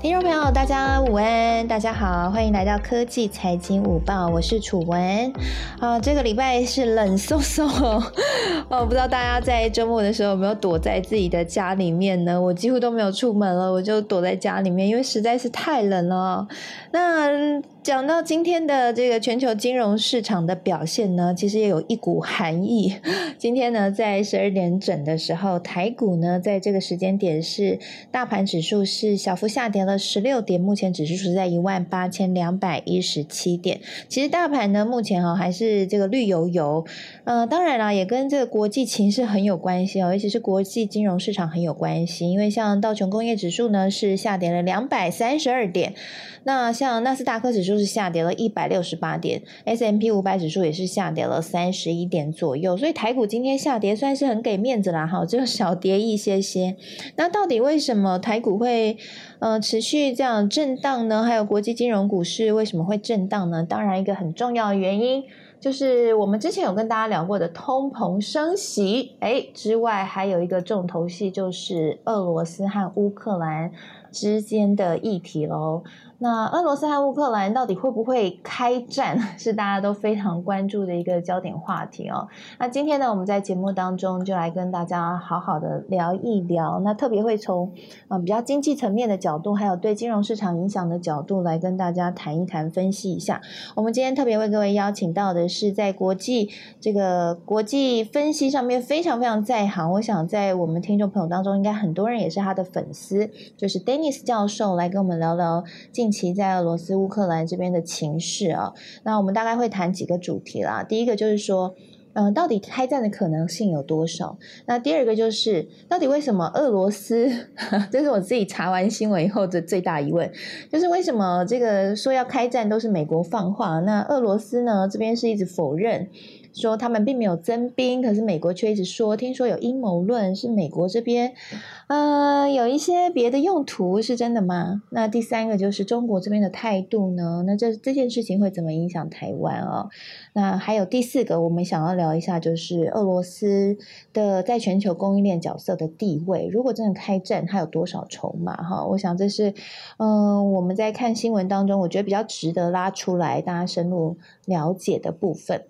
听众朋友，大家午安，大家好，欢迎来到科技财经午报，我是楚文。啊，这个礼拜是冷飕飕 哦，不知道大家在周末的时候有没有躲在自己的家里面呢？我几乎都没有出门了，我就躲在家里面，因为实在是太冷了。那讲到今天的这个全球金融市场的表现呢，其实也有一股寒意。今天呢，在十二点整的时候，台股呢，在这个时间点是大盘指数是小幅下跌了十六点，目前指数是在一万八千两百一十七点。其实大盘呢，目前哈还是这个绿油油。呃，当然啦，也跟这个国际情势很有关系哦，尤其是国际金融市场很有关系。因为像道琼工业指数呢，是下跌了两百三十二点。那像纳斯达克指数就是下跌了一百六十八点，S M P 五百指数也是下跌了三十一点左右，所以台股今天下跌算是很给面子啦，哈，只有小跌一些些。那到底为什么台股会呃持续这样震荡呢？还有国际金融股市为什么会震荡呢？当然，一个很重要的原因就是我们之前有跟大家聊过的通膨升息，哎之外，还有一个重头戏就是俄罗斯和乌克兰之间的议题喽。那俄罗斯和乌克兰到底会不会开战，是大家都非常关注的一个焦点话题哦。那今天呢，我们在节目当中就来跟大家好好的聊一聊。那特别会从啊比较经济层面的角度，还有对金融市场影响的角度来跟大家谈一谈、分析一下。我们今天特别为各位邀请到的是在国际这个国际分析上面非常非常在行。我想在我们听众朋友当中，应该很多人也是他的粉丝，就是 Dennis 教授来跟我们聊聊近。近期在俄罗斯、乌克兰这边的情势啊，那我们大概会谈几个主题啦。第一个就是说，嗯，到底开战的可能性有多少？那第二个就是，到底为什么俄罗斯？这是我自己查完新闻以后的最大疑问，就是为什么这个说要开战都是美国放话，那俄罗斯呢这边是一直否认。说他们并没有增兵，可是美国却一直说，听说有阴谋论，是美国这边，呃，有一些别的用途，是真的吗？那第三个就是中国这边的态度呢？那这这件事情会怎么影响台湾啊？那还有第四个，我们想要聊一下，就是俄罗斯的在全球供应链角色的地位，如果真的开战，它有多少筹码？哈，我想这是，嗯，我们在看新闻当中，我觉得比较值得拉出来，大家深入了解的部分。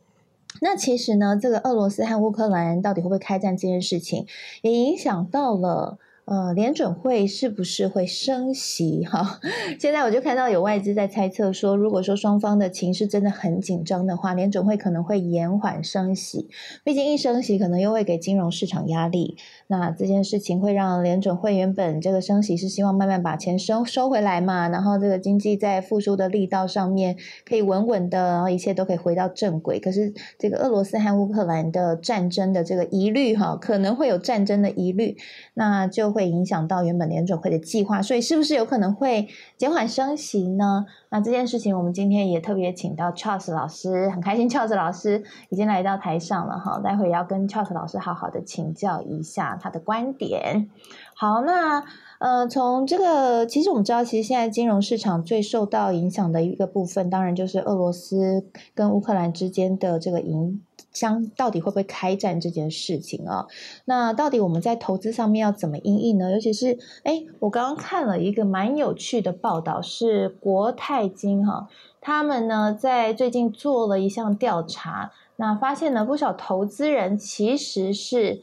那其实呢，这个俄罗斯和乌克兰到底会不会开战这件事情，也影响到了。呃，联准会是不是会升息？哈，现在我就看到有外资在猜测说，如果说双方的情势真的很紧张的话，联准会可能会延缓升息。毕竟一升息，可能又会给金融市场压力。那这件事情会让联准会原本这个升息是希望慢慢把钱收收回来嘛，然后这个经济在复苏的力道上面可以稳稳的，然后一切都可以回到正轨。可是这个俄罗斯和乌克兰的战争的这个疑虑，哈，可能会有战争的疑虑，那就。会影响到原本联准会的计划，所以是不是有可能会减缓升息呢？那这件事情，我们今天也特别请到 Charles 老师，很开心 Charles 老师已经来到台上了哈，待会也要跟 Charles 老师好好的请教一下他的观点。好，那呃，从这个其实我们知道，其实现在金融市场最受到影响的一个部分，当然就是俄罗斯跟乌克兰之间的这个影。相到底会不会开战这件事情啊？那到底我们在投资上面要怎么应应呢？尤其是哎，我刚刚看了一个蛮有趣的报道，是国泰金哈，他们呢在最近做了一项调查，那发现呢不少投资人其实是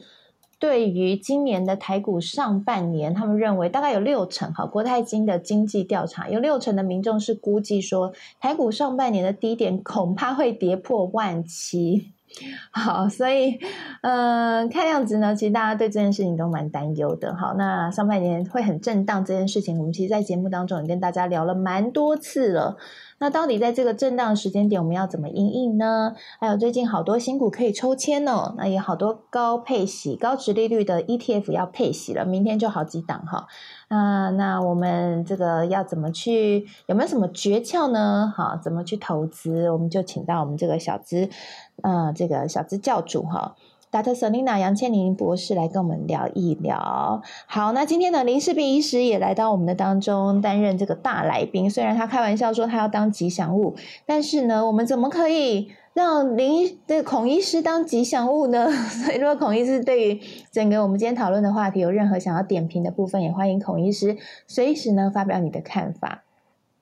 对于今年的台股上半年，他们认为大概有六成哈，国泰金的经济调查有六成的民众是估计说，台股上半年的低点恐怕会跌破万七。好，所以，嗯，看样子呢，其实大家对这件事情都蛮担忧的。好，那上半年会很震荡这件事情，我们其实，在节目当中也跟大家聊了蛮多次了。那到底在这个震荡时间点，我们要怎么应应呢？还有最近好多新股可以抽签哦，那也好多高配息、高值利率的 ETF 要配息了，明天就好几档哈。那那我们这个要怎么去？有没有什么诀窍呢？好，怎么去投资？我们就请到我们这个小资，呃，这个小资教主哈。Dr. Selina 杨倩玲博士来跟我们聊一聊。好，那今天呢，林世斌医师也来到我们的当中担任这个大来宾。虽然他开玩笑说他要当吉祥物，但是呢，我们怎么可以让林的孔医师当吉祥物呢？所以，如果孔医师对于整个我们今天讨论的话题有任何想要点评的部分，也欢迎孔医师随时呢发表你的看法。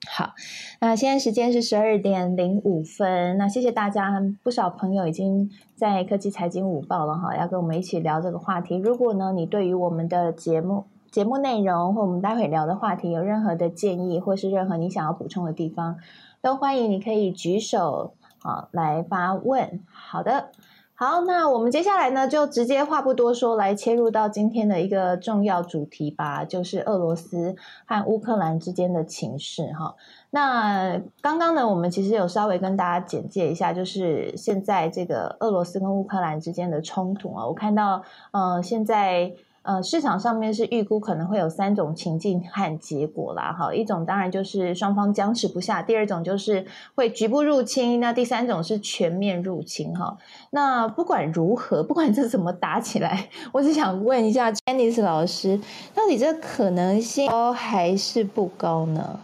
好，那现在时间是十二点零五分。那谢谢大家，不少朋友已经在科技财经午报了哈，要跟我们一起聊这个话题。如果呢，你对于我们的节目节目内容或我们待会聊的话题有任何的建议，或是任何你想要补充的地方，都欢迎你可以举手啊来发问。好的。好，那我们接下来呢，就直接话不多说，来切入到今天的一个重要主题吧，就是俄罗斯和乌克兰之间的情势哈。那刚刚呢，我们其实有稍微跟大家简介一下，就是现在这个俄罗斯跟乌克兰之间的冲突啊，我看到，嗯，现在。呃，市场上面是预估可能会有三种情境和结果啦，哈，一种当然就是双方僵持不下，第二种就是会局部入侵，那第三种是全面入侵，哈。那不管如何，不管这怎么打起来，我只想问一下 j a n i c e 老师，到底这可能性高还是不高呢？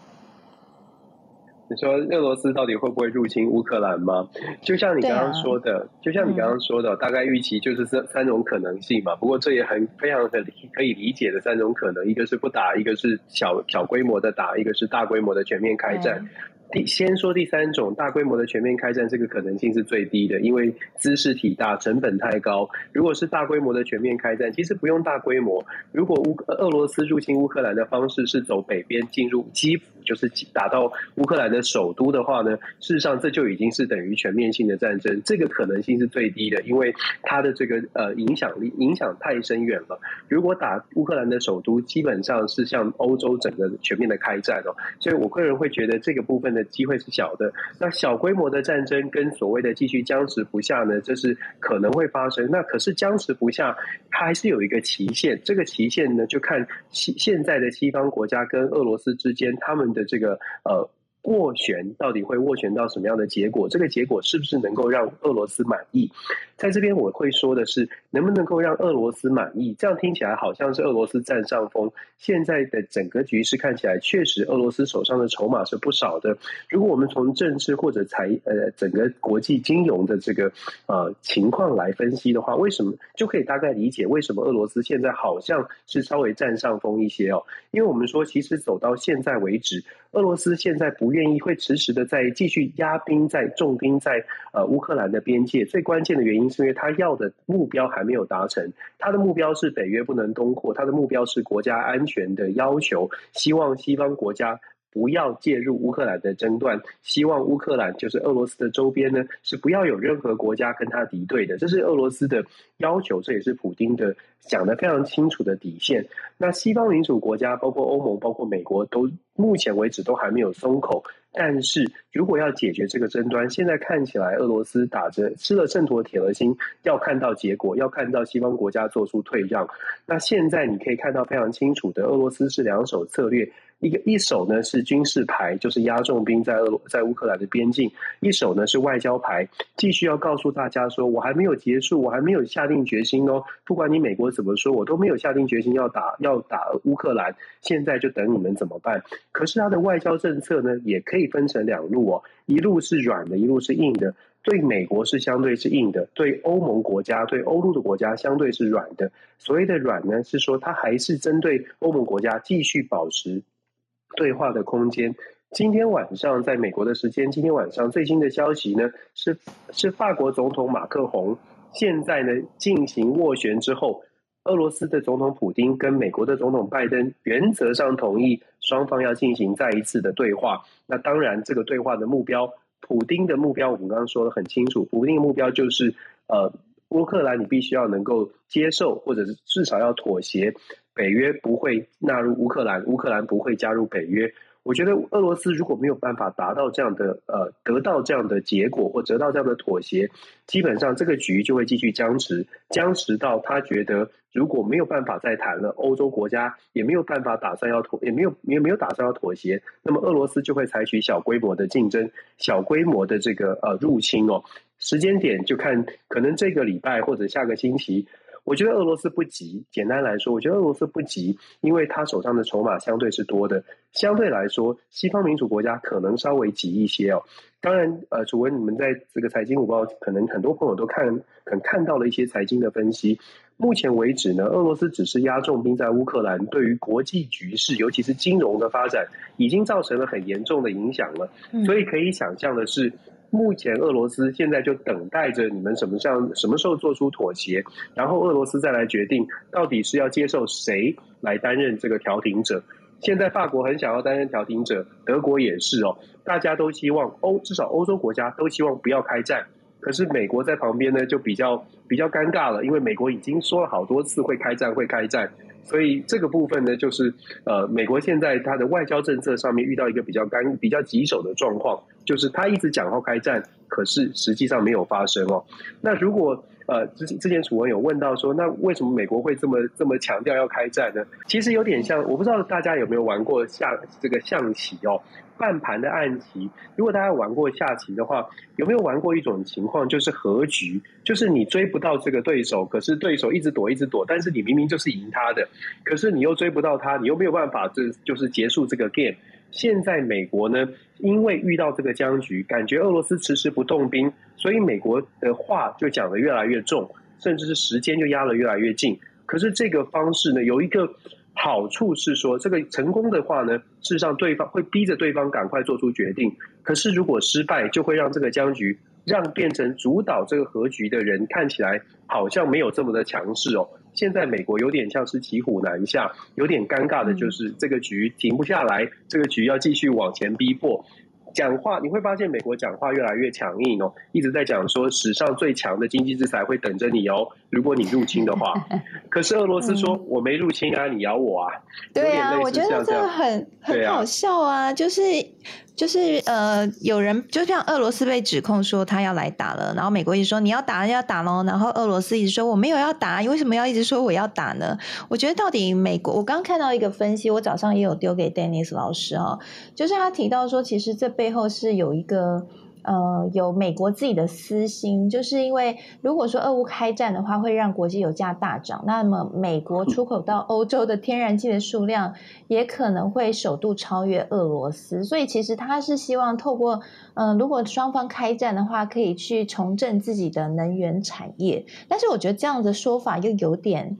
你说俄罗斯到底会不会入侵乌克兰吗？就像你刚刚说的，就像你刚刚说的，大概预期就是这三种可能性嘛。不过这也很非常的可以理解的三种可能，一个是不打，一个是小小规模的打，一个是大规模的全面开战。第先说第三种大规模的全面开战，这个可能性是最低的，因为姿势体大，成本太高。如果是大规模的全面开战，其实不用大规模。如果乌俄罗斯入侵乌克兰的方式是走北边进入基辅，就是打到乌克兰的首都的话呢，事实上这就已经是等于全面性的战争，这个可能性是最低的，因为它的这个呃影响力影响太深远了。如果打乌克兰的首都，基本上是向欧洲整个全面的开战哦。所以我个人会觉得这个部分的。机会是小的，那小规模的战争跟所谓的继续僵持不下呢，这是可能会发生。那可是僵持不下，它还是有一个期限。这个期限呢，就看西现在的西方国家跟俄罗斯之间他们的这个呃。斡旋到底会斡旋到什么样的结果？这个结果是不是能够让俄罗斯满意？在这边我会说的是，能不能够让俄罗斯满意？这样听起来好像是俄罗斯占上风。现在的整个局势看起来，确实俄罗斯手上的筹码是不少的。如果我们从政治或者财呃整个国际金融的这个呃情况来分析的话，为什么就可以大概理解为什么俄罗斯现在好像是稍微占上风一些哦？因为我们说，其实走到现在为止。俄罗斯现在不愿意会迟迟的在继续压兵在重兵在呃乌克兰的边界，最关键的原因是因为他要的目标还没有达成，他的目标是北约不能通过，他的目标是国家安全的要求，希望西方国家。不要介入乌克兰的争端，希望乌克兰就是俄罗斯的周边呢，是不要有任何国家跟他敌对的，这是俄罗斯的要求，这也是普京的讲的非常清楚的底线。那西方民主国家，包括欧盟、包括美国，都目前为止都还没有松口。但是如果要解决这个争端，现在看起来俄罗斯打着吃了秤砣铁了心，要看到结果，要看到西方国家做出退让。那现在你可以看到非常清楚的，俄罗斯是两手策略。一个一手呢是军事牌，就是压重兵在俄在乌克兰的边境；一手呢是外交牌，继续要告诉大家说，我还没有结束，我还没有下定决心哦。不管你美国怎么说，我都没有下定决心要打要打乌克兰。现在就等你们怎么办？可是他的外交政策呢，也可以分成两路哦，一路是软的，一路是硬的。对美国是相对是硬的，对欧盟国家、对欧陆的国家相对是软的。所谓的软呢，是说它还是针对欧盟国家继续保持。对话的空间。今天晚上，在美国的时间，今天晚上最新的消息呢，是是法国总统马克宏现在呢进行斡旋之后，俄罗斯的总统普京跟美国的总统拜登原则上同意双方要进行再一次的对话。那当然，这个对话的目标，普京的目标我们刚刚说的很清楚，普京的目标就是呃，乌克兰你必须要能够接受，或者是至少要妥协。北约不会纳入乌克兰，乌克兰不会加入北约。我觉得俄罗斯如果没有办法达到这样的呃，得到这样的结果或得到这样的妥协，基本上这个局就会继续僵持，僵持到他觉得如果没有办法再谈了，欧洲国家也没有办法打算要妥，也没有也没有打算要妥协，那么俄罗斯就会采取小规模的竞争，小规模的这个呃入侵哦。时间点就看可能这个礼拜或者下个星期。我觉得俄罗斯不急，简单来说，我觉得俄罗斯不急，因为他手上的筹码相对是多的。相对来说，西方民主国家可能稍微急一些哦。当然，呃，主文你们在这个财经午报，可能很多朋友都看，可能看到了一些财经的分析。目前为止呢，俄罗斯只是压重兵在乌克兰，对于国际局势，尤其是金融的发展，已经造成了很严重的影响了。所以可以想象的是。目前俄罗斯现在就等待着你们什么像什么时候做出妥协，然后俄罗斯再来决定到底是要接受谁来担任这个调停者。现在法国很想要担任调停者，德国也是哦，大家都希望欧至少欧洲国家都希望不要开战，可是美国在旁边呢就比较比较尴尬了，因为美国已经说了好多次会开战会开战。所以这个部分呢，就是呃，美国现在它的外交政策上面遇到一个比较干、比较棘手的状况，就是他一直讲要开战，可是实际上没有发生哦。那如果呃之之前楚文有问到说，那为什么美国会这么这么强调要开战呢？其实有点像，我不知道大家有没有玩过下这个象棋哦。半盘的暗棋，如果大家玩过下棋的话，有没有玩过一种情况，就是和局，就是你追不到这个对手，可是对手一直躲，一直躲，但是你明明就是赢他的，可是你又追不到他，你又没有办法，这就是结束这个 game。现在美国呢，因为遇到这个僵局，感觉俄罗斯迟迟不动兵，所以美国的话就讲的越来越重，甚至是时间就压得越来越近。可是这个方式呢，有一个。好处是说，这个成功的话呢，事实上对方会逼着对方赶快做出决定。可是如果失败，就会让这个僵局让变成主导这个和局的人看起来好像没有这么的强势哦。现在美国有点像是骑虎难下，有点尴尬的就是这个局停不下来，这个局要继续往前逼迫。讲话你会发现，美国讲话越来越强硬哦，一直在讲说史上最强的经济制裁会等着你哦，如果你入侵的话。可是俄罗斯说我没入侵啊，你咬我啊。对啊，我觉得这个很很好笑啊，就是。就是呃，有人就像俄罗斯被指控说他要来打了，然后美国一直说你要打要打喽，然后俄罗斯一直说我没有要打，你为什么要一直说我要打呢？我觉得到底美国，我刚看到一个分析，我早上也有丢给 Dennis 老师哈，就是他提到说，其实这背后是有一个。呃，有美国自己的私心，就是因为如果说俄乌开战的话，会让国际油价大涨，那么美国出口到欧洲的天然气的数量也可能会首度超越俄罗斯，所以其实他是希望透过，嗯，如果双方开战的话，可以去重振自己的能源产业，但是我觉得这样的说法又有点。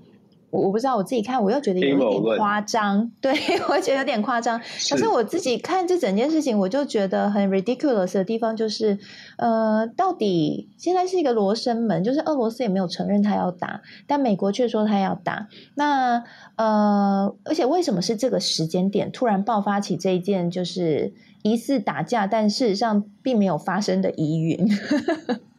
我我不知道我自己看，我又觉得有一点夸张，对 我觉得有点夸张。可是我自己看这整件事情，我就觉得很 ridiculous 的地方就是，呃，到底现在是一个罗生门，就是俄罗斯也没有承认他要打，但美国却说他要打。那呃，而且为什么是这个时间点突然爆发起这一件就是疑似打架，但事实上并没有发生的疑云？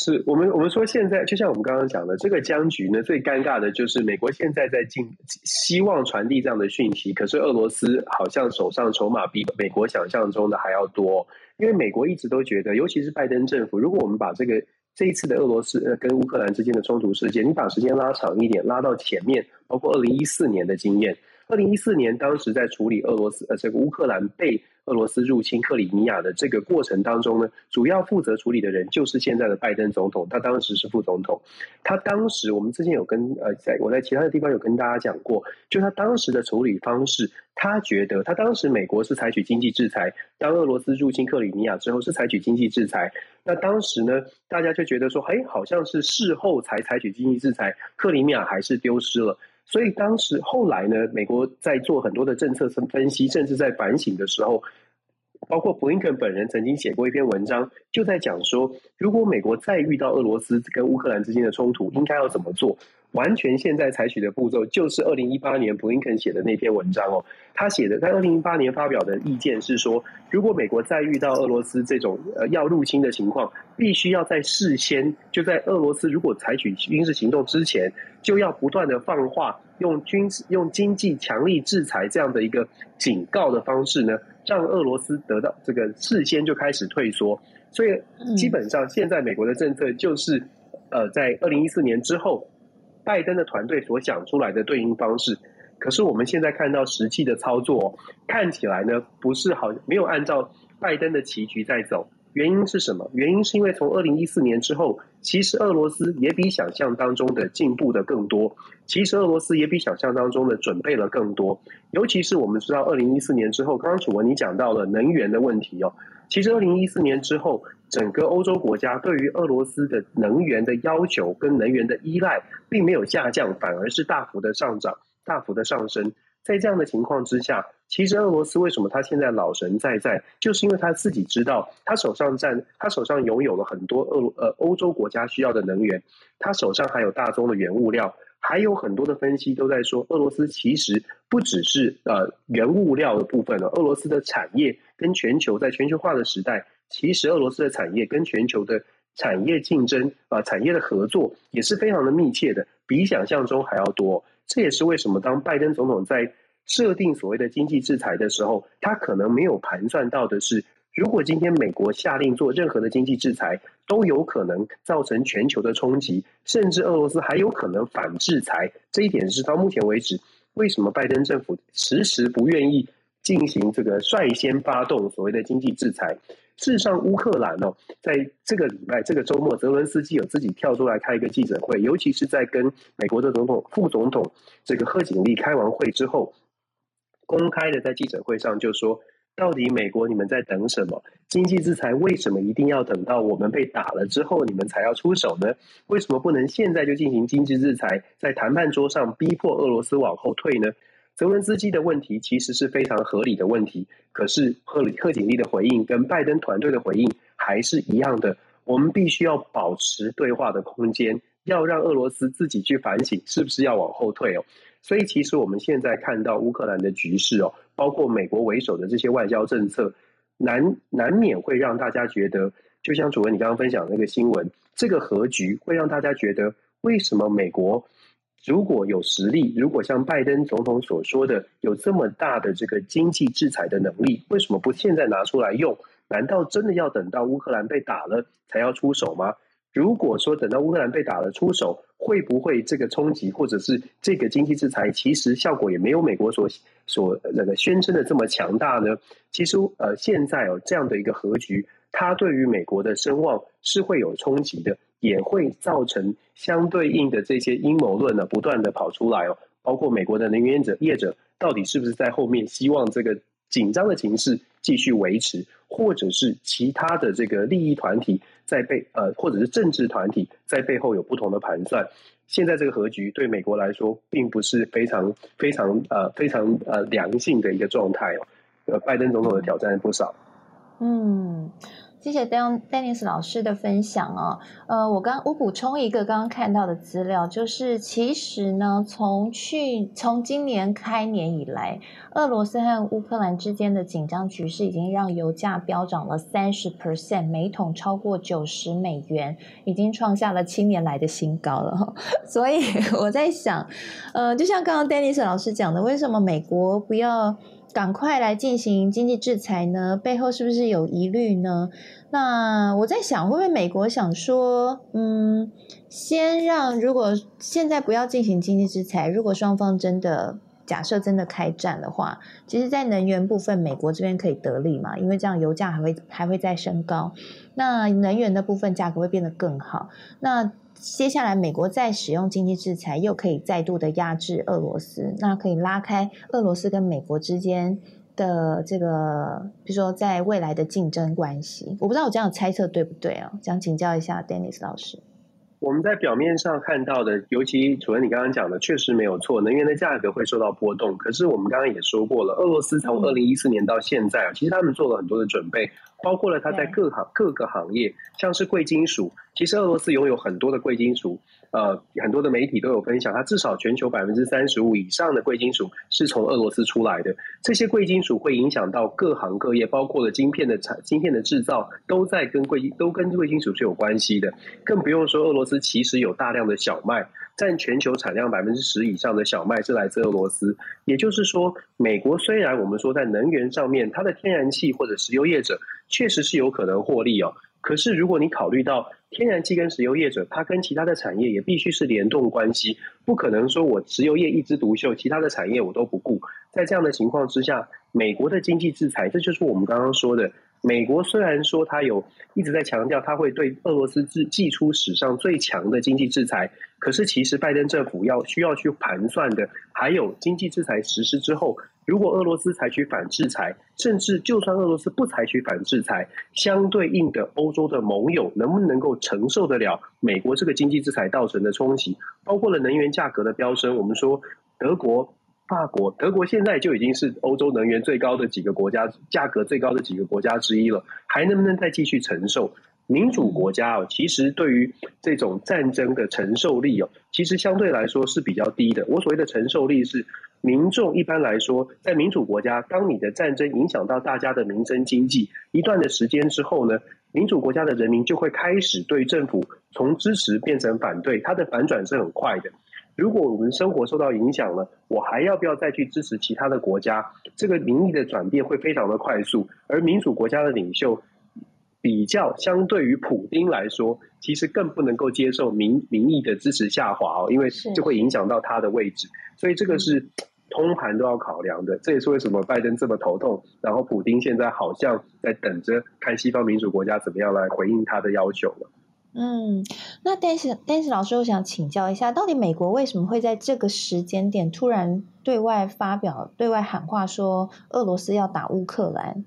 是我们我们说现在就像我们刚刚讲的这个僵局呢，最尴尬的就是美国现在在进希望传递这样的讯息，可是俄罗斯好像手上筹码比美国想象中的还要多，因为美国一直都觉得，尤其是拜登政府，如果我们把这个这一次的俄罗斯跟乌克兰之间的冲突事件，你把时间拉长一点，拉到前面，包括二零一四年的经验，二零一四年当时在处理俄罗斯呃这个乌克兰被。俄罗斯入侵克里米亚的这个过程当中呢，主要负责处理的人就是现在的拜登总统，他当时是副总统。他当时我们之前有跟呃，在我在其他的地方有跟大家讲过，就他当时的处理方式，他觉得他当时美国是采取经济制裁，当俄罗斯入侵克里米亚之后是采取经济制裁。那当时呢，大家就觉得说，哎，好像是事后才采取经济制裁，克里米亚还是丢失了。所以当时后来呢，美国在做很多的政策分析，甚至在反省的时候，包括布林肯本人曾经写过一篇文章，就在讲说，如果美国再遇到俄罗斯跟乌克兰之间的冲突，应该要怎么做。完全现在采取的步骤就是二零一八年布林肯写的那篇文章哦，他写的在二零一八年发表的意见是说，如果美国再遇到俄罗斯这种呃要入侵的情况，必须要在事先就在俄罗斯如果采取军事行动之前，就要不断的放话，用军事用经济强力制裁这样的一个警告的方式呢，让俄罗斯得到这个事先就开始退缩。所以基本上现在美国的政策就是，呃，在二零一四年之后。拜登的团队所想出来的对应方式，可是我们现在看到实际的操作，看起来呢不是好，没有按照拜登的棋局在走。原因是什么？原因是因为从二零一四年之后，其实俄罗斯也比想象当中的进步的更多。其实俄罗斯也比想象当中的准备了更多。尤其是我们知道，二零一四年之后，刚刚楚文你讲到了能源的问题哦。其实二零一四年之后，整个欧洲国家对于俄罗斯的能源的要求跟能源的依赖，并没有下降，反而是大幅的上涨，大幅的上升。在这样的情况之下，其实俄罗斯为什么他现在老神在在，就是因为他自己知道，他手上占，他手上拥有了很多俄呃欧洲国家需要的能源，他手上还有大宗的原物料，还有很多的分析都在说，俄罗斯其实不只是呃原物料的部分了，俄罗斯的产业跟全球在全球化的时代，其实俄罗斯的产业跟全球的产业竞争啊产业的合作也是非常的密切的，比想象中还要多。这也是为什么当拜登总统在设定所谓的经济制裁的时候，他可能没有盘算到的是，如果今天美国下令做任何的经济制裁，都有可能造成全球的冲击，甚至俄罗斯还有可能反制裁。这一点是到目前为止，为什么拜登政府迟迟不愿意进行这个率先发动所谓的经济制裁？事实上，乌克兰哦，在这个礼拜、这个周末，泽伦斯基有自己跳出来开一个记者会，尤其是在跟美国的总统、副总统这个贺锦丽开完会之后，公开的在记者会上就说：“到底美国你们在等什么？经济制裁为什么一定要等到我们被打了之后你们才要出手呢？为什么不能现在就进行经济制裁，在谈判桌上逼迫俄罗斯往后退呢？”泽伦斯基的问题其实是非常合理的问题，可是赫里贺锦丽的回应跟拜登团队的回应还是一样的。我们必须要保持对话的空间，要让俄罗斯自己去反省是不是要往后退哦。所以，其实我们现在看到乌克兰的局势哦，包括美国为首的这些外交政策，难难免会让大家觉得，就像主任你刚刚分享那个新闻，这个和局会让大家觉得，为什么美国？如果有实力，如果像拜登总统所说的有这么大的这个经济制裁的能力，为什么不现在拿出来用？难道真的要等到乌克兰被打了才要出手吗？如果说等到乌克兰被打了出手，会不会这个冲击或者是这个经济制裁其实效果也没有美国所所那个宣称的这么强大呢？其实呃，现在哦这样的一个和局，它对于美国的声望是会有冲击的。也会造成相对应的这些阴谋论呢，不断的跑出来哦。包括美国的能源者业者，到底是不是在后面希望这个紧张的情势继续维持，或者是其他的这个利益团体在背呃，或者是政治团体在背后有不同的盘算。现在这个和局对美国来说，并不是非常非常呃非常呃良性的一个状态哦。拜登总统的挑战不少。嗯。谢谢 Dan Dennis 老师的分享哦。呃，我刚我补充一个刚刚看到的资料，就是其实呢，从去从今年开年以来，俄罗斯和乌克兰之间的紧张局势已经让油价飙涨了三十 percent，每桶超过九十美元，已经创下了七年来的新高了。所以我在想，呃，就像刚刚 Dennis 老师讲的，为什么美国不要？赶快来进行经济制裁呢？背后是不是有疑虑呢？那我在想，会不会美国想说，嗯，先让如果现在不要进行经济制裁，如果双方真的假设真的开战的话，其实，在能源部分，美国这边可以得利嘛？因为这样油价还会还会再升高，那能源的部分价格会变得更好。那接下来，美国再使用经济制裁，又可以再度的压制俄罗斯，那可以拉开俄罗斯跟美国之间的这个，比如说在未来的竞争关系。我不知道我这样猜测对不对啊？想请教一下 Dennis 老师。我们在表面上看到的，尤其楚文你刚刚讲的，确实没有错，能源的价格会受到波动。可是我们刚刚也说过了，俄罗斯从二零一四年到现在，其实他们做了很多的准备。包括了他在各行各个行业，像是贵金属，其实俄罗斯拥有很多的贵金属，呃，很多的媒体都有分享，它至少全球百分之三十五以上的贵金属是从俄罗斯出来的。这些贵金属会影响到各行各业，包括了晶片的产、晶片的制造，都在跟贵都跟贵金属是有关系的。更不用说俄罗斯其实有大量的小麦。占全球产量百分之十以上的小麦是来自俄罗斯，也就是说，美国虽然我们说在能源上面，它的天然气或者石油业者确实是有可能获利哦，可是如果你考虑到天然气跟石油业者，它跟其他的产业也必须是联动关系，不可能说我石油业一枝独秀，其他的产业我都不顾。在这样的情况之下，美国的经济制裁，这就是我们刚刚说的，美国虽然说他有一直在强调他会对俄罗斯制寄出史上最强的经济制裁，可是其实拜登政府要需要去盘算的，还有经济制裁实施之后，如果俄罗斯采取反制裁，甚至就算俄罗斯不采取反制裁，相对应的欧洲的盟友能不能够承受得了美国这个经济制裁造成的冲击？包括了能源价格的飙升，我们说德国。法国、德国现在就已经是欧洲能源最高的几个国家，价格最高的几个国家之一了，还能不能再继续承受？民主国家哦，其实对于这种战争的承受力哦，其实相对来说是比较低的。我所谓的承受力是，民众一般来说，在民主国家，当你的战争影响到大家的民生经济一段的时间之后呢，民主国家的人民就会开始对政府从支持变成反对，它的反转是很快的。如果我们生活受到影响了，我还要不要再去支持其他的国家？这个民意的转变会非常的快速，而民主国家的领袖比较相对于普京来说，其实更不能够接受民民意的支持下滑哦，因为就会影响到他的位置，所以这个是通盘都要考量的。这也是为什么拜登这么头痛，然后普京现在好像在等着看西方民主国家怎么样来回应他的要求了。嗯，那但是但是老师，我想请教一下，到底美国为什么会在这个时间点突然对外发表、对外喊话说俄罗斯要打乌克兰？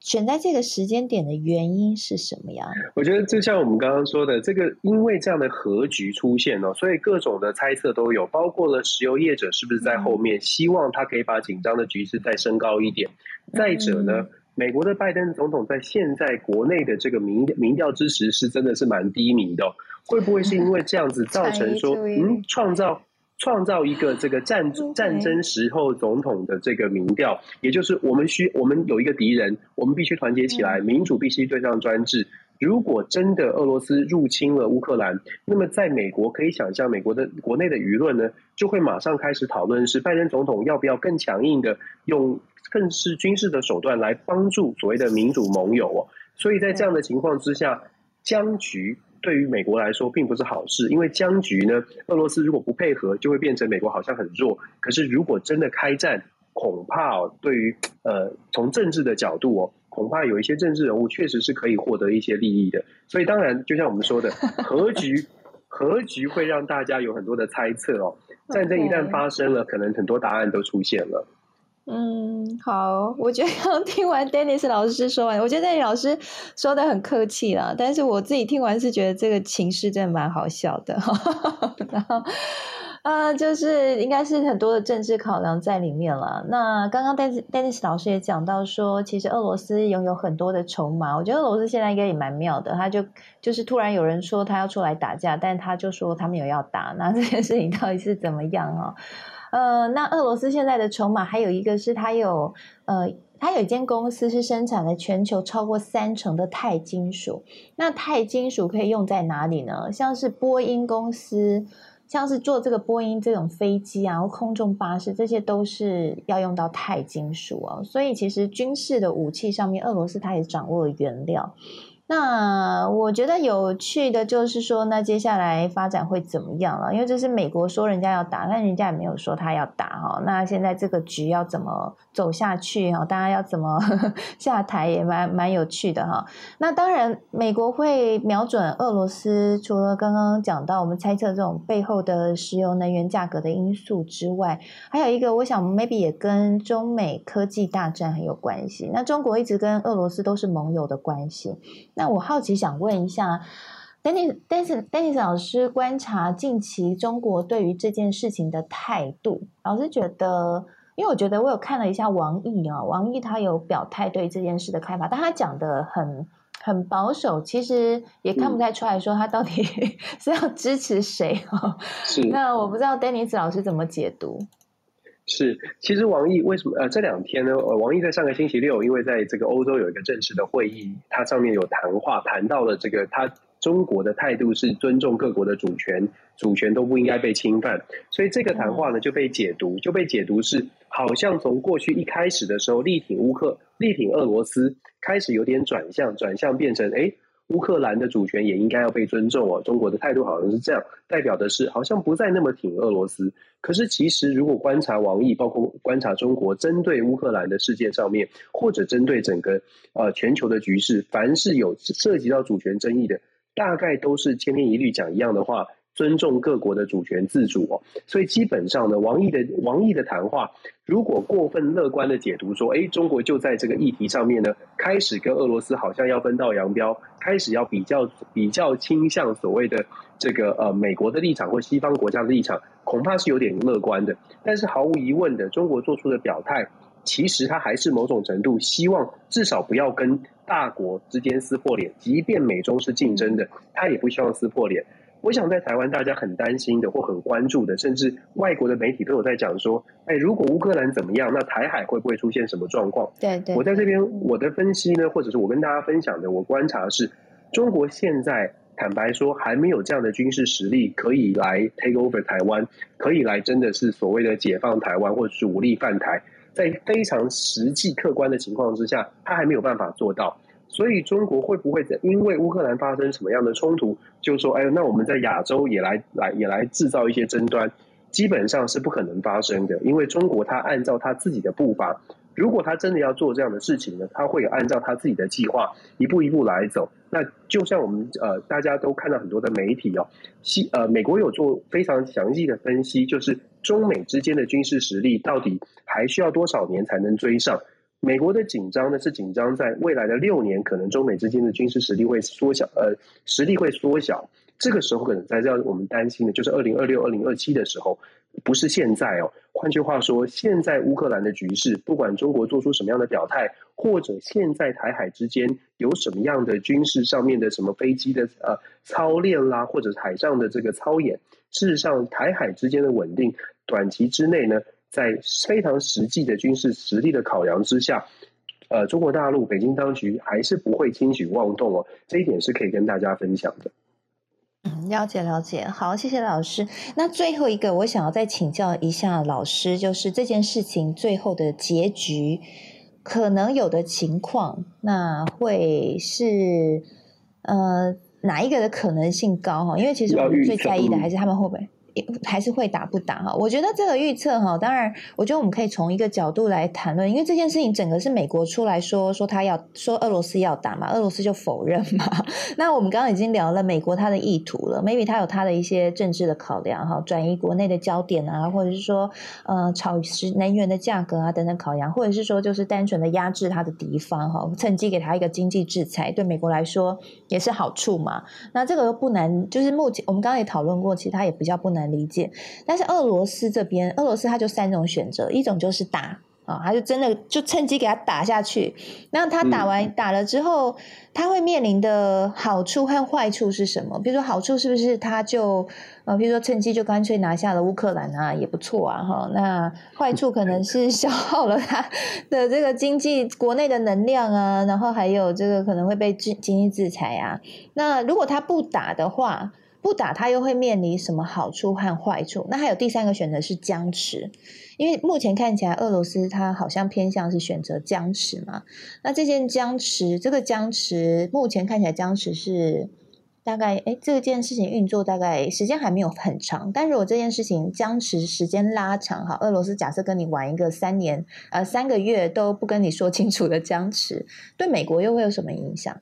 选在这个时间点的原因是什么呀？我觉得就像我们刚刚说的，这个因为这样的和局出现哦，所以各种的猜测都有，包括了石油业者是不是在后面希望他可以把紧张的局势再升高一点？再者呢？美国的拜登总统在现在国内的这个民民调支持是真的是蛮低迷的，会不会是因为这样子造成说，嗯，创造创造一个这个战战争时候总统的这个民调，也就是我们需我们有一个敌人，我们必须团结起来，民主必须对抗专制。如果真的俄罗斯入侵了乌克兰，那么在美国可以想象，美国的国内的舆论呢，就会马上开始讨论是拜登总统要不要更强硬的用。更是军事的手段来帮助所谓的民主盟友哦，所以在这样的情况之下，僵局对于美国来说并不是好事，因为僵局呢，俄罗斯如果不配合，就会变成美国好像很弱。可是如果真的开战，恐怕哦，对于呃从政治的角度哦，恐怕有一些政治人物确实是可以获得一些利益的。所以当然，就像我们说的，和局和局会让大家有很多的猜测哦。战争一旦发生了，可能很多答案都出现了。嗯，好，我觉得刚听完 Dennis 老师说完，我觉得 Dennis 老师说的很客气了，但是我自己听完是觉得这个情势真的蛮好笑的，然后，呃，就是应该是很多的政治考量在里面了。那刚刚 Dennis 老师也讲到说，其实俄罗斯拥有很多的筹码，我觉得俄罗斯现在应该也蛮妙的，他就就是突然有人说他要出来打架，但他就说他没有要打，那这件事情到底是怎么样啊？呃，那俄罗斯现在的筹码还有一个是，它有呃，它有一间公司是生产了全球超过三成的钛金属。那钛金属可以用在哪里呢？像是波音公司，像是做这个波音这种飞机啊，或空中巴士，这些都是要用到钛金属哦。所以其实军事的武器上面，俄罗斯它也掌握了原料。那我觉得有趣的就是说，那接下来发展会怎么样了？因为这是美国说人家要打，但人家也没有说他要打哈。那现在这个局要怎么走下去哈？大家要怎么 下台也蛮蛮有趣的哈。那当然，美国会瞄准俄罗斯，除了刚刚讲到我们猜测这种背后的石油能源价格的因素之外，还有一个，我想 maybe 也跟中美科技大战很有关系。那中国一直跟俄罗斯都是盟友的关系。那我好奇想问一下，Dennis Dennis Dennis 老师观察近期中国对于这件事情的态度，老师觉得，因为我觉得我有看了一下王毅啊，王毅他有表态对这件事的看法，但他讲的很很保守，其实也看不太出来说他到底 是要支持谁哈。是，那我不知道 Dennis 老师怎么解读。是，其实王毅为什么呃这两天呢？呃，王毅在上个星期六，因为在这个欧洲有一个正式的会议，他上面有谈话，谈到了这个他中国的态度是尊重各国的主权，主权都不应该被侵犯，所以这个谈话呢就被解读，就被解读是好像从过去一开始的时候力挺乌克、力挺俄罗斯，开始有点转向，转向变成哎，乌克兰的主权也应该要被尊重哦。中国的态度好像是这样，代表的是好像不再那么挺俄罗斯。可是其实如果观察王毅，包括观察中国针对乌克兰的事件上面，或者针对整个呃全球的局势，凡是有涉及到主权争议的，大概都是千篇一律讲一样的话。尊重各国的主权自主哦，所以基本上呢，王毅的王毅的谈话，如果过分乐观的解读说，哎，中国就在这个议题上面呢，开始跟俄罗斯好像要分道扬镳，开始要比较比较倾向所谓的这个呃美国的立场或西方国家的立场，恐怕是有点乐观的。但是毫无疑问的，中国做出的表态，其实它还是某种程度希望至少不要跟大国之间撕破脸，即便美中是竞争的，他也不希望撕破脸。我想在台湾，大家很担心的或很关注的，甚至外国的媒体都有在讲说：，哎，如果乌克兰怎么样，那台海会不会出现什么状况？对对。我在这边，我的分析呢，或者是我跟大家分享的，我观察是，中国现在坦白说还没有这样的军事实力可以来 take over 台湾，可以来真的是所谓的解放台湾或者是武力犯台，在非常实际客观的情况之下，他还没有办法做到。所以中国会不会在因为乌克兰发生什么样的冲突，就说哎，那我们在亚洲也来来也来制造一些争端，基本上是不可能发生的。因为中国它按照它自己的步伐，如果它真的要做这样的事情呢，它会按照它自己的计划一步一步来走。那就像我们呃大家都看到很多的媒体哦，西呃美国有做非常详细的分析，就是中美之间的军事实力到底还需要多少年才能追上。美国的紧张呢，是紧张在未来的六年，可能中美之间的军事实力会缩小，呃，实力会缩小。这个时候可能才让我们担心的，就是二零二六、二零二七的时候，不是现在哦。换句话说，现在乌克兰的局势，不管中国做出什么样的表态，或者现在台海之间有什么样的军事上面的什么飞机的呃操练啦，或者海上的这个操演，事实上，台海之间的稳定，短期之内呢？在非常实际的军事实力的考量之下，呃，中国大陆北京当局还是不会轻举妄动哦，这一点是可以跟大家分享的。嗯，了解了解，好，谢谢老师。那最后一个，我想要再请教一下老师，就是这件事情最后的结局，可能有的情况，那会是呃哪一个的可能性高哈？因为其实我们最在意的还是他们会不会。还是会打不打哈？我觉得这个预测哈，当然，我觉得我们可以从一个角度来谈论，因为这件事情整个是美国出来说说他要说俄罗斯要打嘛，俄罗斯就否认嘛。那我们刚刚已经聊了美国他的意图了，maybe 他有他的一些政治的考量哈，转移国内的焦点啊，或者是说呃炒食能源的价格啊等等考量，或者是说就是单纯的压制他的敌方哈，趁机给他一个经济制裁，对美国来说也是好处嘛。那这个不难，就是目前我们刚刚也讨论过，其实他也比较不难。理解，但是俄罗斯这边，俄罗斯他就三种选择，一种就是打啊，他就真的就趁机给他打下去。那他打完打了之后，他会面临的好处和坏处是什么？比如说好处是不是他就呃，比如说趁机就干脆拿下了乌克兰啊，也不错啊哈。那坏处可能是消耗了他的这个经济国内的能量啊，然后还有这个可能会被经经济制裁啊。那如果他不打的话，不打他又会面临什么好处和坏处？那还有第三个选择是僵持，因为目前看起来俄罗斯它好像偏向是选择僵持嘛。那这件僵持，这个僵持目前看起来僵持是大概哎，这件事情运作大概时间还没有很长。但如果这件事情僵持时间拉长，哈，俄罗斯假设跟你玩一个三年呃三个月都不跟你说清楚的僵持，对美国又会有什么影响？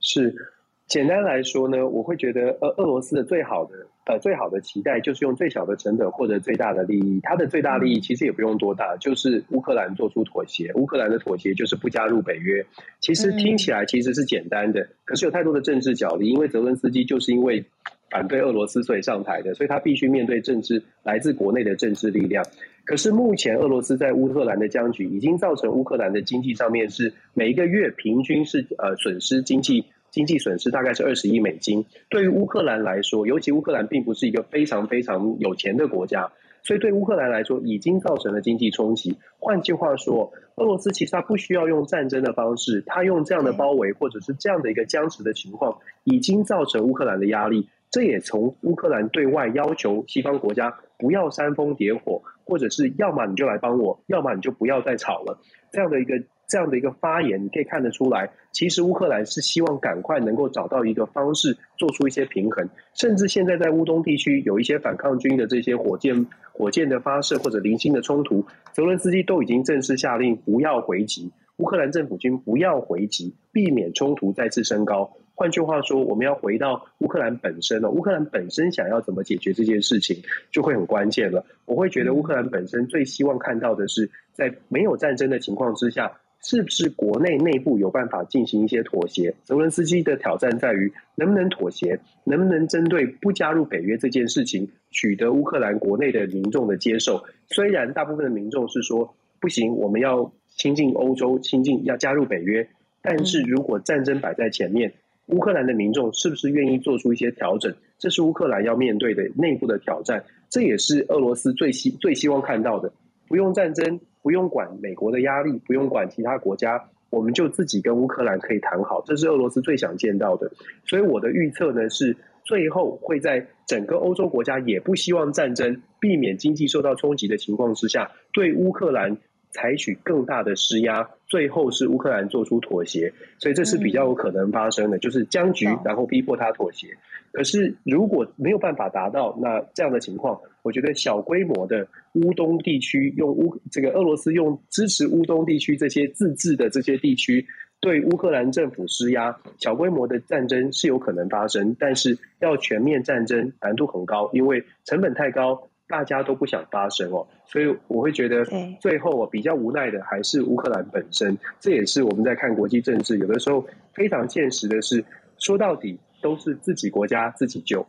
是。简单来说呢，我会觉得，呃，俄罗斯的最好的，呃，最好的期待就是用最小的成本获得最大的利益。它的最大利益其实也不用多大，就是乌克兰做出妥协。乌克兰的妥协就是不加入北约。其实听起来其实是简单的，可是有太多的政治角力。因为泽伦斯基就是因为反对俄罗斯所以上台的，所以他必须面对政治来自国内的政治力量。可是目前俄罗斯在乌克兰的僵局已经造成乌克兰的经济上面是每一个月平均是呃损失经济。经济损失大概是二十亿美金。对于乌克兰来说，尤其乌克兰并不是一个非常非常有钱的国家，所以对乌克兰来说已经造成了经济冲击。换句话说，俄罗斯其实它不需要用战争的方式，它用这样的包围或者是这样的一个僵持的情况，已经造成乌克兰的压力。这也从乌克兰对外要求西方国家不要煽风点火，或者是要么你就来帮我，要么你就不要再吵了。这样的一个这样的一个发言，你可以看得出来，其实乌克兰是希望赶快能够找到一个方式，做出一些平衡。甚至现在在乌东地区有一些反抗军的这些火箭、火箭的发射或者零星的冲突，泽伦斯基都已经正式下令不要回击，乌克兰政府军不要回击，避免冲突再次升高。换句话说，我们要回到乌克兰本身了。乌克兰本身想要怎么解决这件事情，就会很关键了。我会觉得乌克兰本身最希望看到的是，在没有战争的情况之下，是不是国内内部有办法进行一些妥协？泽伦斯基的挑战在于，能不能妥协，能不能针对不加入北约这件事情，取得乌克兰国内的民众的接受。虽然大部分的民众是说不行，我们要亲近欧洲，亲近要加入北约，但是如果战争摆在前面。乌克兰的民众是不是愿意做出一些调整？这是乌克兰要面对的内部的挑战，这也是俄罗斯最希最希望看到的。不用战争，不用管美国的压力，不用管其他国家，我们就自己跟乌克兰可以谈好，这是俄罗斯最想见到的。所以我的预测呢是，最后会在整个欧洲国家也不希望战争，避免经济受到冲击的情况之下，对乌克兰。采取更大的施压，最后是乌克兰做出妥协，所以这是比较有可能发生的，就是僵局，然后逼迫他妥协。可是如果没有办法达到那这样的情况，我觉得小规模的乌东地区用乌这个俄罗斯用支持乌东地区这些自治的这些地区对乌克兰政府施压，小规模的战争是有可能发生，但是要全面战争难度很高，因为成本太高。大家都不想发生哦，所以我会觉得最后我比较无奈的还是乌克兰本身。这也是我们在看国际政治，有的时候非常现实的是，说到底都是自己国家自己救。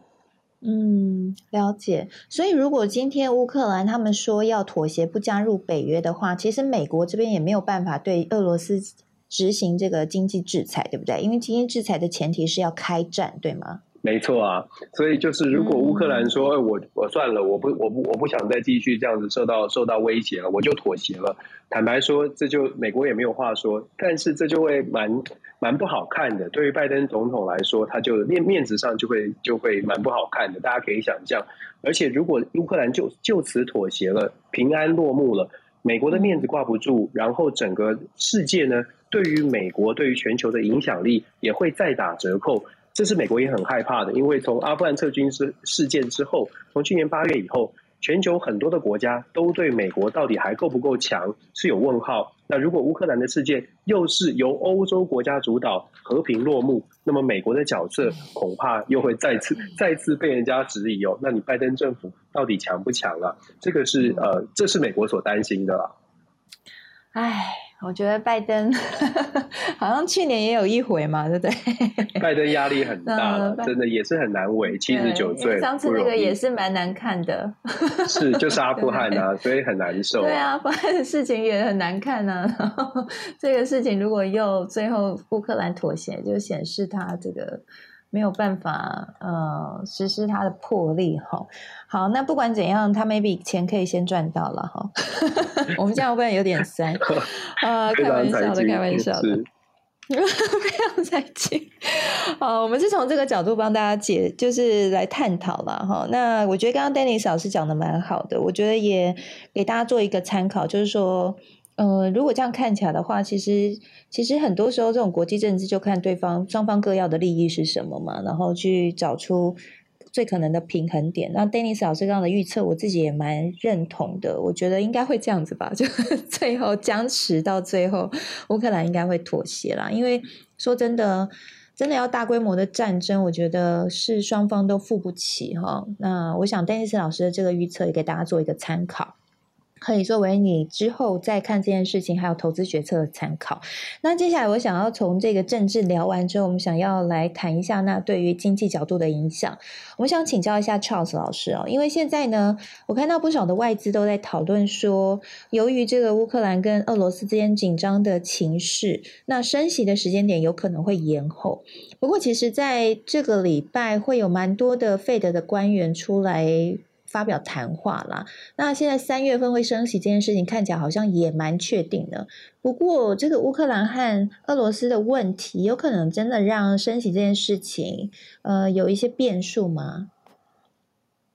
嗯，了解。所以如果今天乌克兰他们说要妥协不加入北约的话，其实美国这边也没有办法对俄罗斯执行这个经济制裁，对不对？因为经济制裁的前提是要开战，对吗？没错啊，所以就是如果乌克兰说，我我算了，我不我不我不想再继续这样子受到受到威胁了，我就妥协了。坦白说，这就美国也没有话说，但是这就会蛮蛮不好看的。对于拜登总统来说，他就面面子上就会就会蛮不好看的。大家可以想象，而且如果乌克兰就就此妥协了，平安落幕了，美国的面子挂不住，然后整个世界呢，对于美国对于全球的影响力也会再打折扣。这是美国也很害怕的，因为从阿富汗撤军事事件之后，从去年八月以后，全球很多的国家都对美国到底还够不够强是有问号。那如果乌克兰的事件又是由欧洲国家主导和平落幕，那么美国的角色恐怕又会再次再次被人家质疑哦。那你拜登政府到底强不强了？这个是呃，这是美国所担心的。唉。我觉得拜登好像去年也有一回嘛，对不对？拜登压力很大，真的也是很难为。七十九岁，上次那个也是蛮难看的。是，就是阿富 汗啊，所以很难受。对啊，阿富汗的事情也很难看啊。然后这个事情如果又最后乌克兰妥协，就显示他这个。没有办法，呃，实施它的魄力哈。好，那不管怎样，他 maybe 钱可以先赚到了哈。我们这样会不会有点酸？啊，开玩笑的，开玩笑的，非常财经。好，我们是从这个角度帮大家解，就是来探讨了哈。那我觉得刚刚 Danny 老师讲的蛮好的，我觉得也给大家做一个参考，就是说。呃，如果这样看起来的话，其实其实很多时候这种国际政治就看对方双方各要的利益是什么嘛，然后去找出最可能的平衡点。那 Dennis 老师这样的预测，我自己也蛮认同的。我觉得应该会这样子吧，就最后僵持到最后，乌克兰应该会妥协啦。因为说真的，真的要大规模的战争，我觉得是双方都付不起哈。那我想 Dennis 老师的这个预测也给大家做一个参考。可以作为你之后再看这件事情还有投资决策的参考。那接下来我想要从这个政治聊完之后，我们想要来谈一下那对于经济角度的影响。我们想请教一下 Charles 老师哦，因为现在呢，我看到不少的外资都在讨论说，由于这个乌克兰跟俄罗斯之间紧张的情势，那升息的时间点有可能会延后。不过，其实在这个礼拜会有蛮多的费德的官员出来。发表谈话啦。那现在三月份会升息这件事情看起来好像也蛮确定的。不过，这个乌克兰和俄罗斯的问题，有可能真的让升息这件事情，呃，有一些变数吗？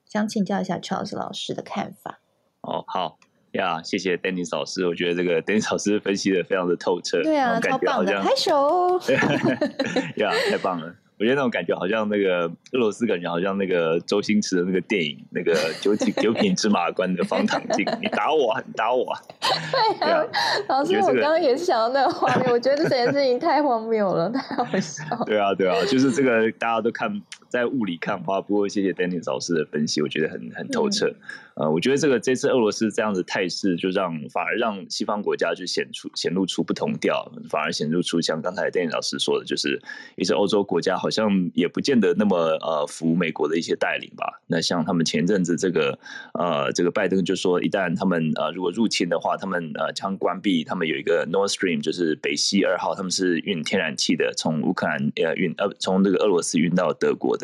想请教一下 Charles 老师的看法。哦，好，呀，谢谢 Dennis 老师，我觉得这个 Dennis 老师分析的非常的透彻，对啊，超棒的，拍手，呀，太棒了。我觉得那种感觉好像那个俄罗斯，感觉好像那个周星驰的那个电影，那个九品九品芝麻官的方唐镜，你打我，你打我。对啊，老师，我刚刚也是想到那个画面，我觉得这件事情太荒谬了，太好笑。对啊，对啊，就是这个大家都看在雾里看花。不过谢谢 Danny 老师的分析，我觉得很很透彻。呃，我觉得这个这次俄罗斯这样子态势，就让反而让西方国家就显出显露出不同调，反而显露出像刚才电影老师说的，就是一些欧洲国家好像也不见得那么呃服美国的一些带领吧。那像他们前阵子这个呃这个拜登就说，一旦他们呃如果入侵的话，他们呃将关闭他们有一个 Nord Stream，就是北溪二号，他们是运天然气的，从乌克兰呃运呃从那个俄罗斯运到德国的，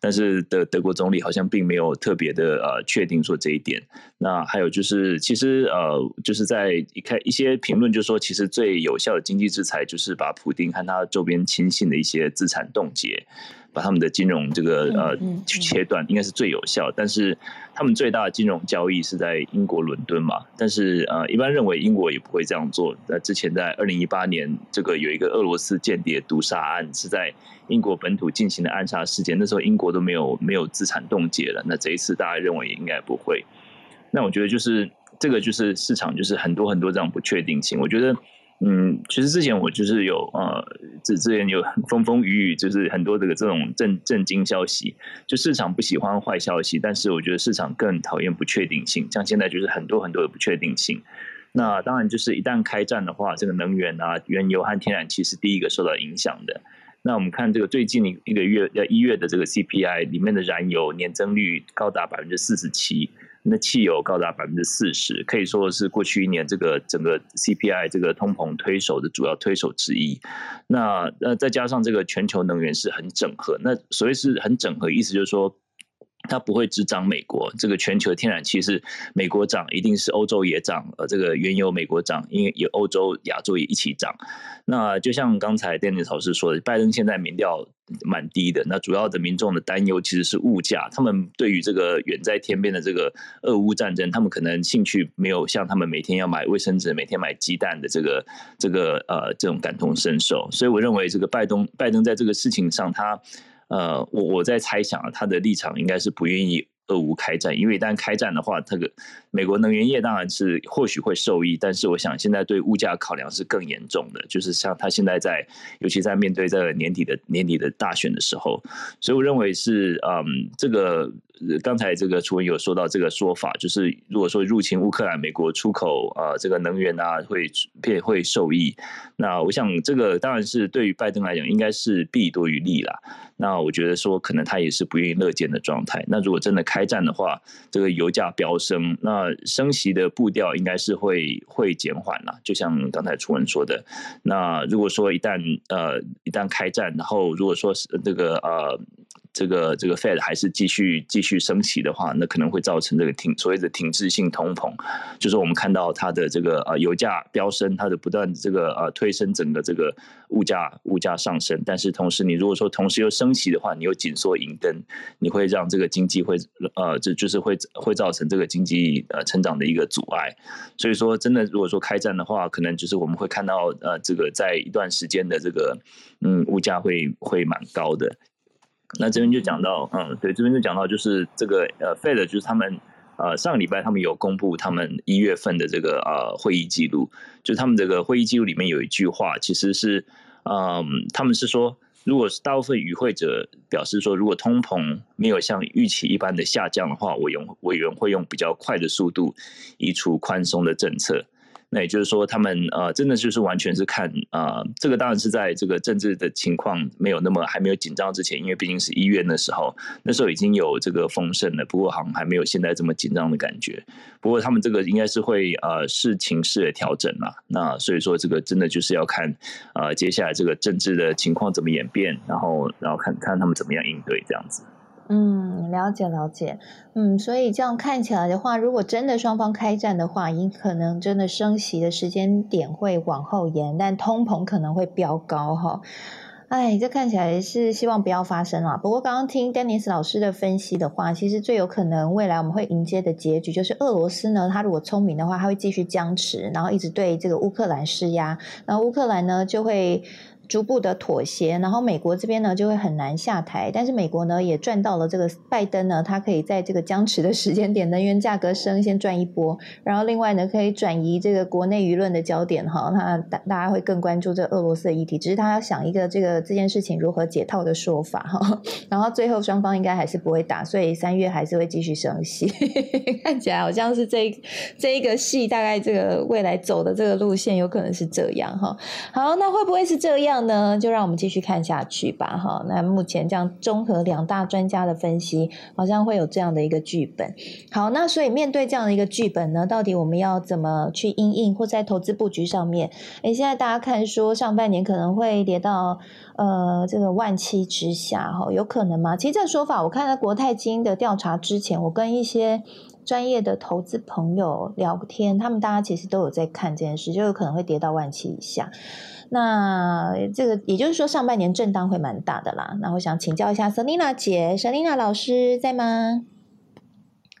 但是德德国总理好像并没有特别的呃确定说。这一点，那还有就是，其实呃，就是在一开一些评论就说，其实最有效的经济制裁就是把普丁和他周边亲信的一些资产冻结，把他们的金融这个呃切断，应该是最有效。但是他们最大的金融交易是在英国伦敦嘛？但是呃，一般认为英国也不会这样做。那之前在二零一八年，这个有一个俄罗斯间谍毒杀案是在。英国本土进行的暗杀事件，那时候英国都没有没有资产冻结了。那这一次大家认为也应该不会。那我觉得就是这个就是市场就是很多很多这样不确定性。我觉得，嗯，其实之前我就是有呃，这之前有风风雨雨，就是很多这个这种震震惊消息。就市场不喜欢坏消息，但是我觉得市场更讨厌不确定性。像现在就是很多很多的不确定性。那当然就是一旦开战的话，这个能源啊、原油和天然气是第一个受到影响的。那我们看这个最近一一个月，呃一月的这个 CPI 里面的燃油年增率高达百分之四十七，那汽油高达百分之四十，可以说是过去一年这个整个 CPI 这个通膨推手的主要推手之一。那呃再加上这个全球能源是很整合，那所谓是很整合，意思就是说。它不会只涨美国，这个全球天然气是美国涨，一定是欧洲也涨。呃，这个原油美国涨，因为有欧洲、亚洲也一起涨。那就像刚才电子老师说的，拜登现在民调蛮低的。那主要的民众的担忧其实是物价，他们对于这个远在天边的这个俄乌战争，他们可能兴趣没有像他们每天要买卫生纸、每天买鸡蛋的这个这个呃这种感同身受。所以我认为这个拜登拜登在这个事情上，他。呃，我我在猜想啊，他的立场应该是不愿意。俄乌开战，因为一旦开战的话，这个美国能源业当然是或许会受益，但是我想现在对物价考量是更严重的，就是像他现在在，尤其在面对这个年底的年底的大选的时候，所以我认为是，嗯，这个刚才这个楚文有说到这个说法，就是如果说入侵乌克兰，美国出口啊这个能源啊会变会受益，那我想这个当然是对于拜登来讲应该是弊多于利啦。那我觉得说可能他也是不愿意乐见的状态。那如果真的开战的话，这个油价飙升，那升息的步调应该是会会减缓了。就像刚才楚文说的，那如果说一旦呃一旦开战，然后如果说是这个呃。这个这个 Fed 还是继续继去升息的话，那可能会造成这个停所谓的停滞性通膨，就是我们看到它的这个呃油价飙升，它的不断这个呃推升整个这个物价物价上升，但是同时你如果说同时又升息的话，你又紧缩银根，你会让这个经济会呃这就是会会造成这个经济呃成长的一个阻碍。所以说，真的如果说开战的话，可能就是我们会看到呃这个在一段时间的这个嗯物价会会蛮高的。那这边就讲到，嗯，对，这边就讲到，就是这个呃，Fed 就是他们呃上个礼拜他们有公布他们一月份的这个呃会议记录，就他们这个会议记录里面有一句话，其实是嗯，他们是说，如果是大部分与会者表示说，如果通膨没有像预期一般的下降的话，委员委员会用比较快的速度移除宽松的政策。那也就是说，他们呃，真的就是完全是看啊，这个当然是在这个政治的情况没有那么还没有紧张之前，因为毕竟是医院的时候，那时候已经有这个丰盛了，不过好像还没有现在这么紧张的感觉。不过他们这个应该是会呃视情势的调整了。那所以说这个真的就是要看呃接下来这个政治的情况怎么演变，然后然后看看他们怎么样应对这样子。嗯，了解了解，嗯，所以这样看起来的话，如果真的双方开战的话，你可能真的升息的时间点会往后延，但通膨可能会飙高哈。哎，这看起来是希望不要发生啦。不过刚刚听 Dennis 老师的分析的话，其实最有可能未来我们会迎接的结局，就是俄罗斯呢，他如果聪明的话，他会继续僵持，然后一直对这个乌克兰施压，然后乌克兰呢就会。逐步的妥协，然后美国这边呢就会很难下台，但是美国呢也赚到了这个拜登呢，他可以在这个僵持的时间点，能源价格升先赚一波，然后另外呢可以转移这个国内舆论的焦点哈，他大大家会更关注这俄罗斯的议题，只是他要想一个这个这件事情如何解套的说法哈，然后最后双方应该还是不会打，所以三月还是会继续升息，看起来好像是这这一个戏大概这个未来走的这个路线有可能是这样哈，好，那会不会是这样？样呢，就让我们继续看下去吧，哈。那目前这样综合两大专家的分析，好像会有这样的一个剧本。好，那所以面对这样的一个剧本呢，到底我们要怎么去应应，或在投资布局上面？诶，现在大家看说上半年可能会跌到呃这个万七之下，哈，有可能吗？其实这说法，我看在国泰金的调查之前，我跟一些专业的投资朋友聊天，他们大家其实都有在看这件事，就有可能会跌到万七以下。那这个也就是说，上半年震荡会蛮大的啦。那我想请教一下 Selina 姐，Selina 老师在吗？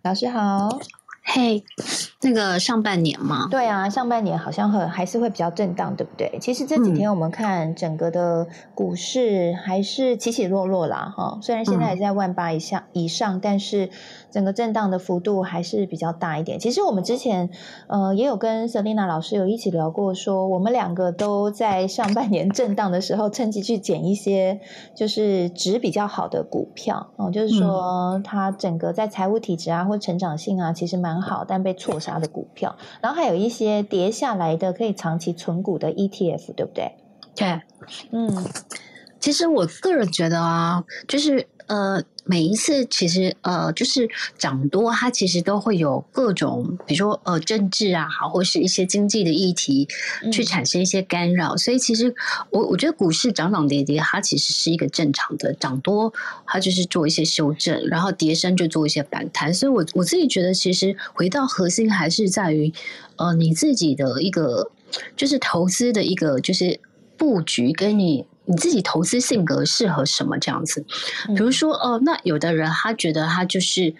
老师好。嘿，那个上半年嘛，对啊，上半年好像很还是会比较震荡，对不对？其实这几天我们看整个的股市还是起起落落啦，哈。虽然现在还在万八以下以上，但是整个震荡的幅度还是比较大一点。其实我们之前呃也有跟 Selina 老师有一起聊过，说我们两个都在上半年震荡的时候，趁机去捡一些就是值比较好的股票哦，就是说它整个在财务体质啊或成长性啊，其实蛮。好，但被错杀的股票，然后还有一些跌下来的可以长期存股的 ETF，对不对？对，嗯，其实我个人觉得啊，就是呃。每一次其实呃，就是涨多，它其实都会有各种，比如说呃政治啊，好，或是一些经济的议题，去产生一些干扰。所以其实我我觉得股市涨涨跌跌，它其实是一个正常的，涨多它就是做一些修正，然后跌升就做一些反弹。所以我我自己觉得，其实回到核心还是在于呃你自己的一个就是投资的一个就是布局跟你。你自己投资性格适合什么这样子？比如说，哦，那有的人他觉得他就是，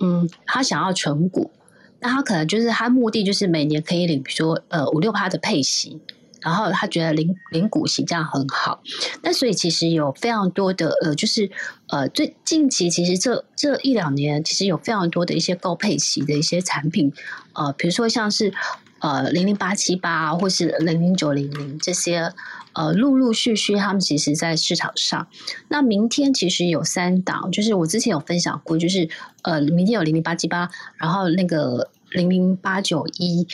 嗯，他想要存股，那他可能就是他目的就是每年可以领，比如说呃五六趴的配息，然后他觉得领领股息这样很好。那所以其实有非常多的呃，就是呃最近期其实这这一两年其实有非常多的一些高配息的一些产品，呃，比如说像是呃零零八七八或是零零九零零这些。呃，陆陆续续，他们其实，在市场上。那明天其实有三档，就是我之前有分享过，就是呃，明天有零零八七八，然后那个零零八九一，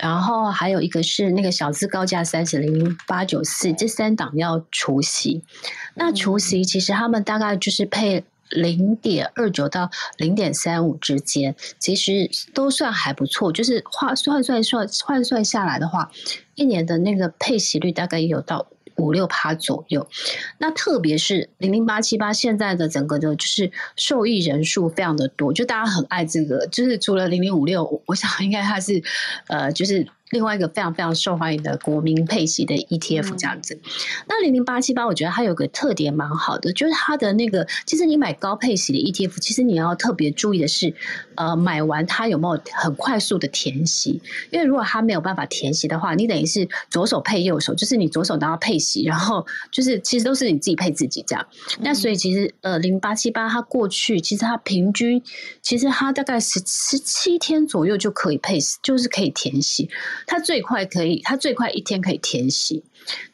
然后还有一个是那个小资高价三十零零八九四，这三档要除息。那除息其实他们大概就是配。零点二九到零点三五之间，其实都算还不错。就是换算算算换算下来的话，一年的那个配息率大概也有到五六趴左右。那特别是零零八七八，现在的整个的就是受益人数非常的多，就大家很爱这个。就是除了零零五六，我想应该它是呃，就是。另外一个非常非常受欢迎的国民配息的 ETF 这样子，那零零八七八，我觉得它有个特点蛮好的，就是它的那个，其实你买高配息的 ETF，其实你要特别注意的是，呃，买完它有没有很快速的填息，因为如果它没有办法填息的话，你等于是左手配右手，就是你左手拿到配息，然后就是其实都是你自己配自己这样。那所以其实呃零八七八它过去其实它平均，其实它大概十十七天左右就可以配，就是可以填息。它最快可以，它最快一天可以填息，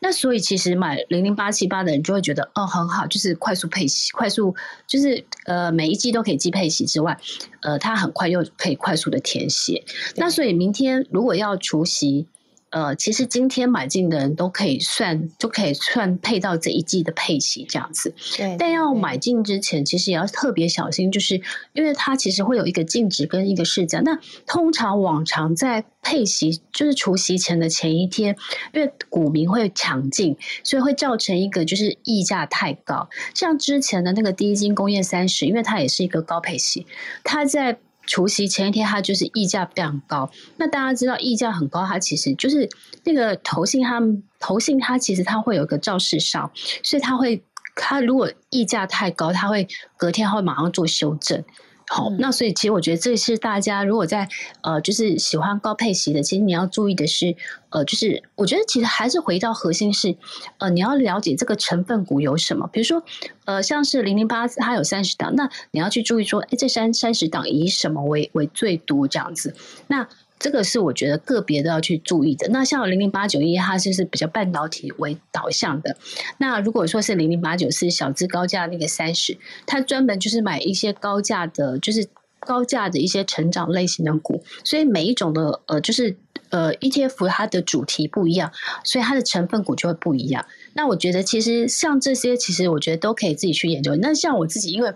那所以其实买零零八七八的人就会觉得哦很好，就是快速配息，快速就是呃每一季都可以寄配息之外，呃它很快又可以快速的填写，那所以明天如果要除息。呃，其实今天买进的人都可以算，就可以算配到这一季的配息这样子。对，但要买进之前，其实也要特别小心，就是因为它其实会有一个净值跟一个市价。那通常往常在配息，就是除息前的前一天，因为股民会抢进，所以会造成一个就是溢价太高。像之前的那个第一金工业三十，因为它也是一个高配息，它在。除夕前一天它就是溢价非常高。那大家知道溢价很高，它其实就是那个投信，它投信它其实它会有一个肇事上，所以它会它如果溢价太高，它会隔天会马上做修正。好，那所以其实我觉得这是大家如果在呃，就是喜欢高配息的，其实你要注意的是，呃，就是我觉得其实还是回到核心是，呃，你要了解这个成分股有什么，比如说，呃，像是零零八它有三十档，那你要去注意说，哎，这三三十档以什么为为最多这样子，那。这个是我觉得个别都要去注意的。那像零零八九一，它就是比较半导体为导向的。那如果说是零零八九是小资高价那个三十，它专门就是买一些高价的，就是高价的一些成长类型的股。所以每一种的呃，就是呃 ETF 它的主题不一样，所以它的成分股就会不一样。那我觉得其实像这些，其实我觉得都可以自己去研究。那像我自己，因为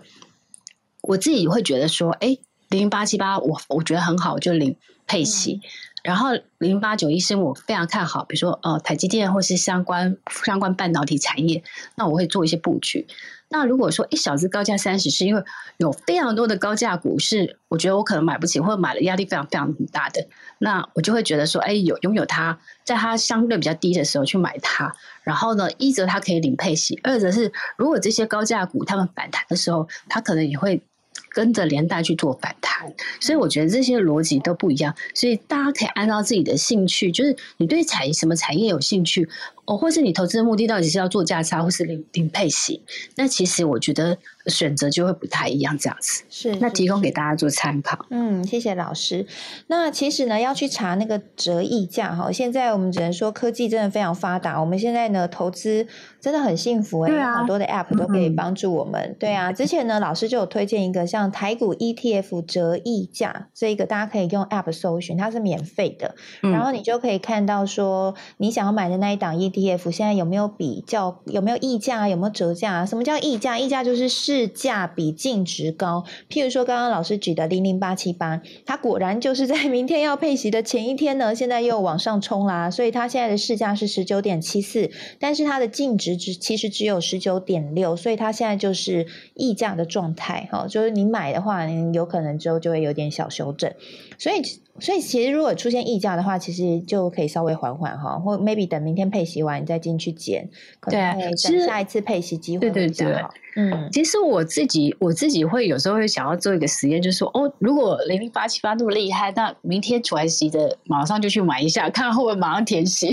我自己会觉得说，哎，零零八七八，我我觉得很好，就零。配息，然后零八九一是我非常看好，比如说呃台积电或是相关相关半导体产业，那我会做一些布局。那如果说一小资高价三十，是因为有非常多的高价股是我觉得我可能买不起，或者买了压力非常非常很大的，那我就会觉得说，哎，有拥有它，在它相对比较低的时候去买它，然后呢，一则它可以领配息，二则是如果这些高价股它们反弹的时候，它可能也会。跟着连带去做反弹，所以我觉得这些逻辑都不一样，所以大家可以按照自己的兴趣，就是你对产什么产业有兴趣。哦，或是你投资的目的到底是要做价差，或是零零配息？那其实我觉得选择就会不太一样，这样子。是，那提供给大家做参考。嗯，谢谢老师。那其实呢，要去查那个折溢价哈。现在我们只能说科技真的非常发达。我们现在呢，投资真的很幸福哎，有很多的 App 都可以帮助我们。对啊，之前呢，老师就有推荐一个像台股 ETF 折溢价，这一个大家可以用 App 搜寻，它是免费的，然后你就可以看到说你想要买的那一档 ETF。E 现在有没有比较？有没有溢价？有没有折价？啊什么叫溢价？溢价就是市价比净值高。譬如说，刚刚老师举的零零八七八，它果然就是在明天要配息的前一天呢，现在又往上冲啦，所以它现在的市价是十九点七四，但是它的净值只其实只有十九点六，所以它现在就是溢价的状态。哈，就是你买的话，你有可能之后就会有点小修正，所以。所以其实如果出现溢价的话，其实就可以稍微缓缓哈，或 maybe 等明天配息完你再进去减，可能等下一次配息机会比较好。嗯，其实我自己我自己会有时候会想要做一个实验，就是说哦，如果零零八七八那么厉害，那明天出来息的马上就去买一下，看会不会马上填息。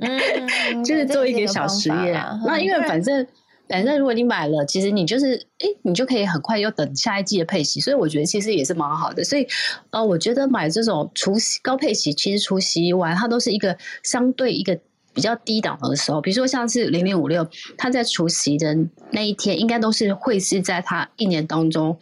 嗯，就是做一个小实验。那因为反正。反正如果你买了，其实你就是哎，你就可以很快又等下一季的配息，所以我觉得其实也是蛮好的。所以呃，我觉得买这种除息高配息，其实除息完它都是一个相对一个。比较低档的时候，比如说像是零零五六，它在除夕的那一天，应该都是会是在它一年当中，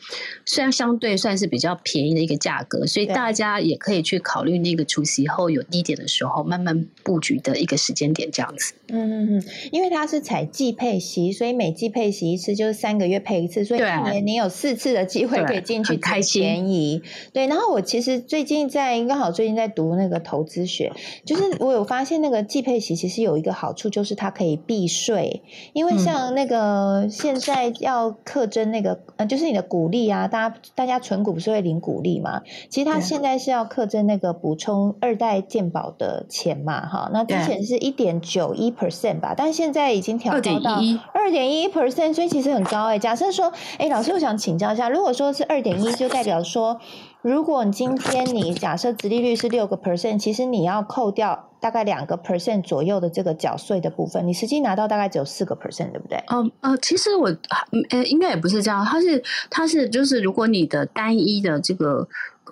虽然相对算是比较便宜的一个价格，所以大家也可以去考虑那个除夕后有低点的时候，慢慢布局的一个时间点这样子。嗯嗯嗯，因为它是采季配息，所以每季配息一次就是三个月配一次，所以一年你有四次的机会可以进去开便宜。对，然后我其实最近在刚好最近在读那个投资学，就是我有发现那个季配息。其实有一个好处，就是它可以避税，因为像那个现在要课征那个，呃，就是你的股利啊，大家大家存股不是会领股利嘛？其实它现在是要课征那个补充二代健保的钱嘛，哈，那之前是一点九一 percent 吧，但现在已经调高到二点一 percent，所以其实很高哎。假设说，哎，老师，我想请教一下，如果说是二点一，就代表说。如果你今天你假设殖利率是六个 percent，其实你要扣掉大概两个 percent 左右的这个缴税的部分，你实际拿到大概只有四个 percent，对不对？哦呃，其实我呃应该也不是这样，它是它是就是如果你的单一的这个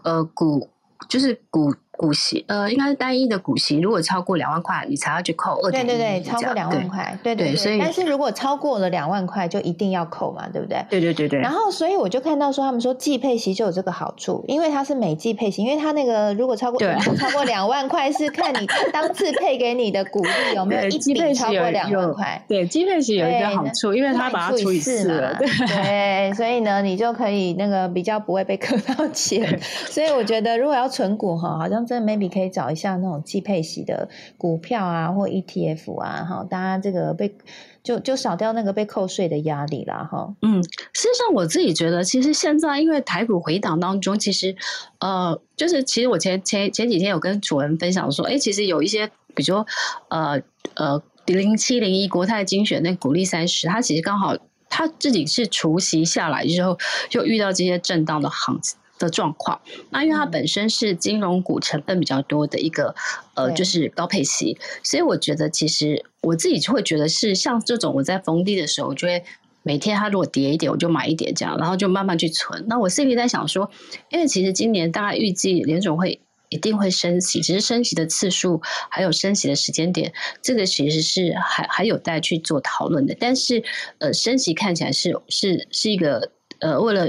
呃股就是股。股息呃，应该是单一的股息，如果超过两万块，你才要去扣二点对对对，超过两万块，对对对。所以，但是如果超过了两万块，就一定要扣嘛，对不对？对对对对。然后，所以我就看到说，他们说季配息就有这个好处，因为它是每季配息，因为它那个如果超过超过两万块，是看你 当次配给你的股利有没有一笔超过两万块。对，季配息有一个好处，因为它把它除以四了，对，所以呢，你就可以那个比较不会被扣到钱。所以我觉得，如果要存股哈，好像。真的 maybe 可以找一下那种季配息的股票啊，或 ETF 啊，哈，大家这个被就就少掉那个被扣税的压力啦，哈。嗯，事实上我自己觉得，其实现在因为台股回档当中，其实呃，就是其实我前前前几天有跟主人分享说，哎，其实有一些，比如说呃呃零七零一国泰精选那股利三十，它其实刚好。他自己是除夕下来之后，就遇到这些震荡的行情的状况。那因为它本身是金融股成分比较多的一个呃，就是高配息，所以我觉得其实我自己就会觉得是像这种我在逢低的时候，我就会每天它如果跌一点，我就买一点这样，然后就慢慢去存。那我心里在想说，因为其实今年大概预计联总会。一定会升息，只是升息的次数还有升息的时间点，这个其实是还还有待去做讨论的。但是，呃，升息看起来是是是一个呃，为了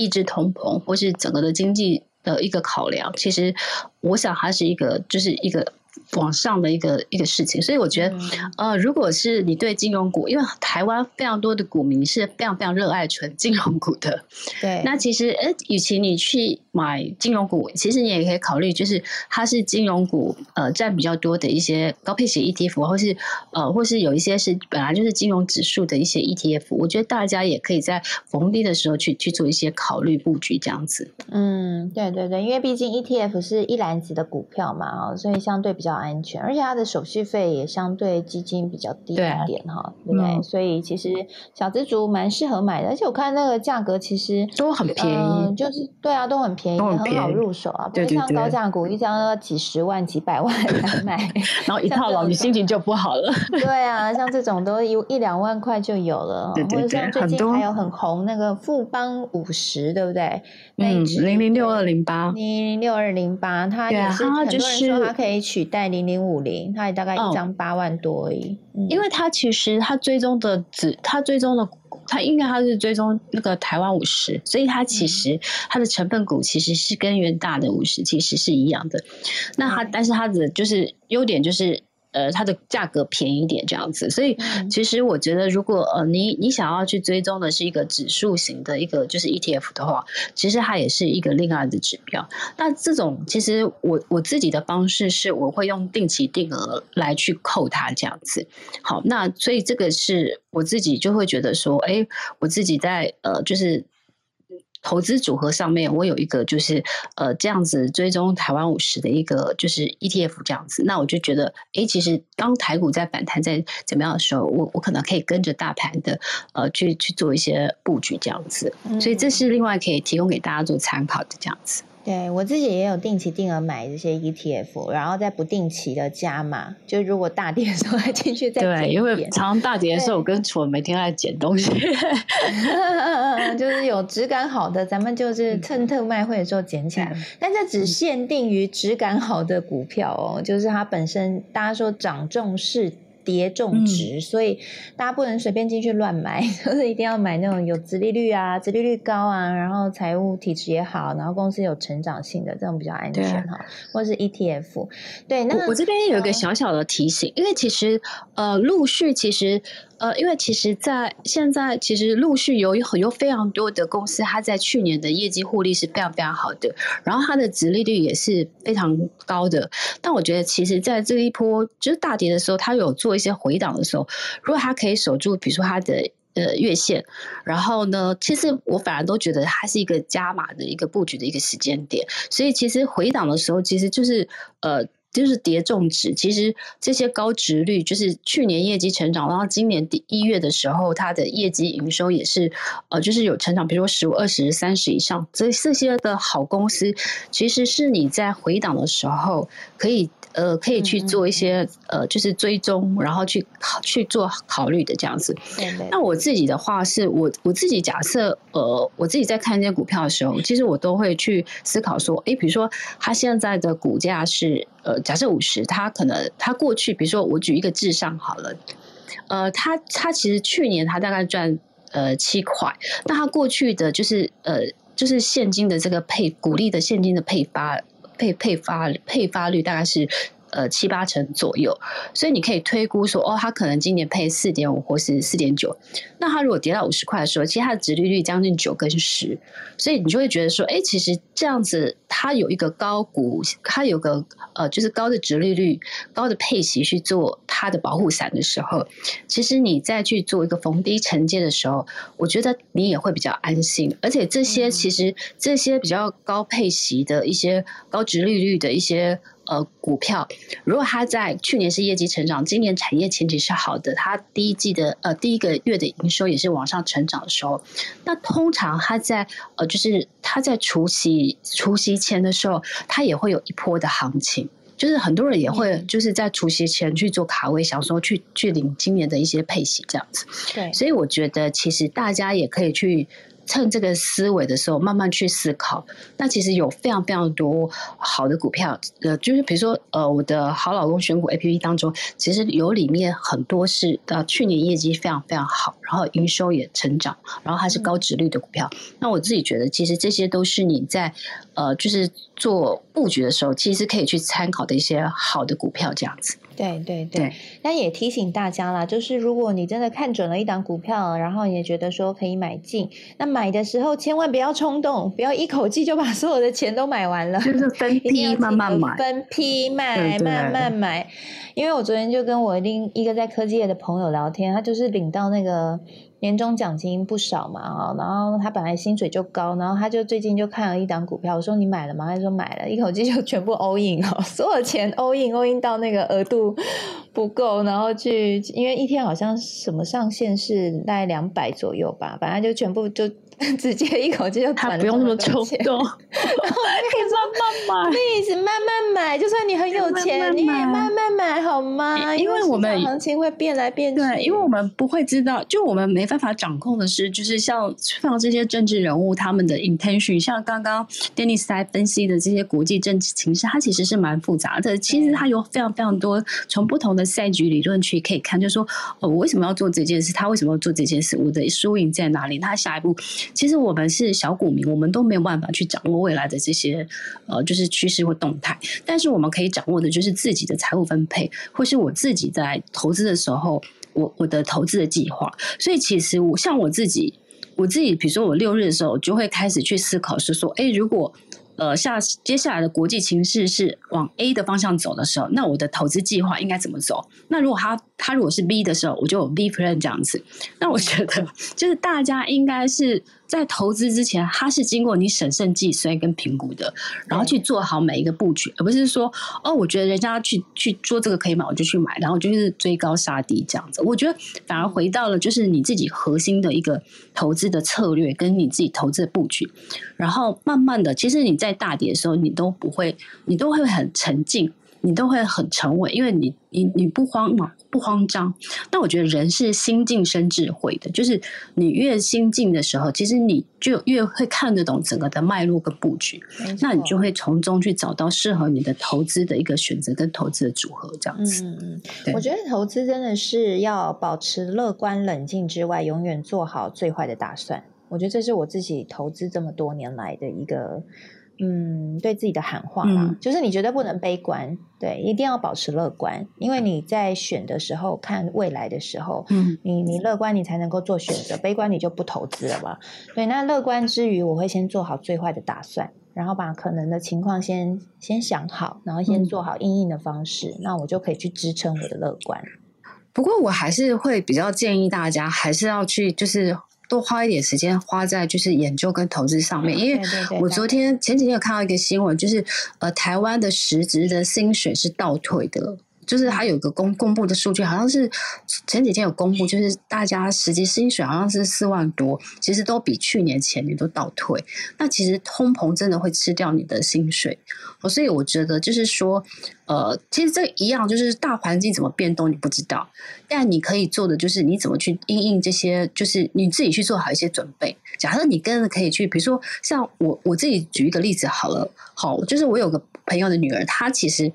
抑制通膨或是整个的经济的一个考量。其实，我想还是一个就是一个。往上的一个一个事情，所以我觉得，呃，如果是你对金融股，因为台湾非常多的股民是非常非常热爱纯金融股的，对，那其实，呃，与其你去买金融股，其实你也可以考虑，就是它是金融股，呃，占比较多的一些高配型 ETF，或是呃，或是有一些是本来就是金融指数的一些 ETF，我觉得大家也可以在逢低的时候去去做一些考虑布局这样子。嗯，对对对，因为毕竟 ETF 是一篮子的股票嘛，哦所以相对比较。安全，而且它的手续费也相对基金比较低一点哈，对不对？所以其实小资族蛮适合买的，而且我看那个价格其实都很便宜，就是对啊，都很便宜，很好入手啊，不像高价股一张要几十万、几百万来买，然后一套牢，你心情就不好了。对啊，像这种都一一两万块就有了，或者像最近还有很红那个富邦五十，对不对？嗯，零零六二零八，零零六二零八，它也是很多人说它可以取代。零零五零，它也大概一张八万多而已。因为它其实它追踪的只，它追踪的，它应该它是追踪那个台湾五十，所以它其实它的成分股其实是跟元大的五十其实是一样的。那它但是它的就是优点就是。呃，它的价格便宜点这样子，所以其实我觉得，如果呃你你想要去追踪的是一个指数型的一个就是 ETF 的话，其实它也是一个另外的指标。那这种其实我我自己的方式是，我会用定期定额来去扣它这样子。好，那所以这个是我自己就会觉得说，哎，我自己在呃就是。投资组合上面，我有一个就是呃这样子追踪台湾五十的一个就是 ETF 这样子，那我就觉得，哎，其实当台股在反弹在怎么样的时候，我我可能可以跟着大盘的呃去去做一些布局这样子，所以这是另外可以提供给大家做参考的这样子。对我自己也有定期定额买这些 ETF，然后再不定期的加码，就如果大跌的时候 还进去再对，因为常常大跌的时候，我跟楚文每天在捡东西，就是有质感好的，咱们就是趁特卖会的时候捡起来。但这只限定于质感好的股票哦，就是它本身大家说涨重视。跌重值，所以大家不能随便进去乱买，就是一定要买那种有殖利率啊、殖利率高啊，然后财务体质也好，然后公司有成长性的这种比较安全哈，或者是 ETF。对，那我这边有一个小小的提醒，因为其实呃，陆续其实。呃，因为其实，在现在其实陆续有有很多非常多的公司，它在去年的业绩获利是非常非常好的，然后它的值利率也是非常高的。但我觉得，其实在这一波就是大跌的时候，它有做一些回档的时候，如果它可以守住，比如说它的呃月线，然后呢，其实我反而都觉得它是一个加码的一个布局的一个时间点。所以其实回档的时候，其实就是呃。就是叠重值，其实这些高值率就是去年业绩成长，然后今年第一月的时候，它的业绩营收也是呃，就是有成长，比如说十五、二十、三十以上，这这些的好公司，其实是你在回档的时候可以。呃，可以去做一些呃，就是追踪，然后去去做考虑的这样子。那我自己的话，是我我自己假设，呃，我自己在看这些股票的时候，其实我都会去思考说，哎，比如说它现在的股价是呃，假设五十，他可能他过去，比如说我举一个智商好了，呃，他他其实去年他大概赚呃七块，那他过去的就是呃，就是现金的这个配股利的现金的配发。配配发配发率大概是呃七八成左右，所以你可以推估说，哦，它可能今年配四点五或是四点九，那它如果跌到五十块的时候，其实它的值利率将近九跟十，所以你就会觉得说，哎，其实这样子它有一个高股，它有个呃，就是高的值利率、高的配息去做它的保护伞的时候，其实你再去做一个逢低承接的时候，我觉得你也会比较安心。而且这些其实这些比较高配息的一些高值利率的一些。呃，股票如果它在去年是业绩成长，今年产业前景是好的，它第一季的呃第一个月的营收也是往上成长的时候，那通常它在呃就是它在除夕除夕前的时候，它也会有一波的行情，就是很多人也会就是在除夕前去做卡位，想说去去领今年的一些配息这样子。对，所以我觉得其实大家也可以去。趁这个思维的时候，慢慢去思考。那其实有非常非常多好的股票，呃，就是比如说，呃，我的好老公选股 A P P 当中，其实有里面很多是呃去年业绩非常非常好，然后营收也成长，然后它是高值率的股票。那我自己觉得，其实这些都是你在呃，就是做布局的时候，其实可以去参考的一些好的股票，这样子。对对对，那也提醒大家啦，就是如果你真的看准了一档股票，然后也觉得说可以买进，那买的时候千万不要冲动，不要一口气就把所有的钱都买完了，就是分批慢慢买，分批买，慢慢买。因为我昨天就跟我另一个在科技业的朋友聊天，他就是领到那个。年终奖金不少嘛，哈，然后他本来薪水就高，然后他就最近就看了一档股票，我说你买了吗？他说买了，一口气就全部 all in 哦，所有钱 all in all in 到那个额度不够，然后去，因为一天好像什么上限是大概两百左右吧，反正就全部就。直接一口气就他不用那么冲动，可以慢慢买，一直慢慢买，就算你很有钱，你也慢慢买好吗？因为我们行情会变来变去，对，因为我们不会知道，就我们没办法掌控的是，就是像像这些政治人物他们的 intention，像刚刚 Dennis 在分析的这些国际政治情势，它其实是蛮复杂的。其实它有非常非常多从不同的赛局理论去可以看，就说哦，我为什么要做这件事？他为什么要做这件事？我的输赢在哪里？他下一步。其实我们是小股民，我们都没有办法去掌握未来的这些呃，就是趋势或动态。但是我们可以掌握的就是自己的财务分配，或是我自己在投资的时候，我我的投资的计划。所以其实我像我自己，我自己，比如说我六日的时候，就会开始去思考，是说，哎，如果。呃，下接下来的国际情势是往 A 的方向走的时候，那我的投资计划应该怎么走？那如果他他如果是 B 的时候，我就有 B plan 这样子。那我觉得就是大家应该是。在投资之前，它是经过你审慎计算跟评估的，然后去做好每一个布局，而不是说哦，我觉得人家去去做这个可以买，我就去买，然后就是追高杀低这样子。我觉得反而回到了就是你自己核心的一个投资的策略，跟你自己投资的布局，然后慢慢的，其实你在大跌的时候，你都不会，你都会很沉静。你都会很沉稳，因为你你你不慌嘛，不慌张。那我觉得人是心静生智慧的，就是你越心静的时候，其实你就越会看得懂整个的脉络跟布局，那你就会从中去找到适合你的投资的一个选择跟投资的组合，这样子。嗯嗯，我觉得投资真的是要保持乐观冷静之外，永远做好最坏的打算。我觉得这是我自己投资这么多年来的一个。嗯，对自己的喊话啦，就是你绝对不能悲观，对，一定要保持乐观，因为你在选的时候看未来的时候，嗯，你你乐观，你才能够做选择，悲观你就不投资了吧？对，那乐观之余，我会先做好最坏的打算，然后把可能的情况先先想好，然后先做好应应的方式，那我就可以去支撑我的乐观。不过我还是会比较建议大家，还是要去就是。多花一点时间花在就是研究跟投资上面，因为我昨天前几天有看到一个新闻，就是呃台湾的实职的薪水是倒退的。就是它有个公公布的数据，好像是前几天有公布，就是大家实际薪水好像是四万多，其实都比去年前年都倒退。那其实通膨真的会吃掉你的薪水，所以我觉得就是说，呃，其实这一样，就是大环境怎么变动你不知道，但你可以做的就是你怎么去应应这些，就是你自己去做好一些准备。假设你跟着可以去，比如说像我我自己举一个例子好了，好，就是我有个。朋友的女儿，她其实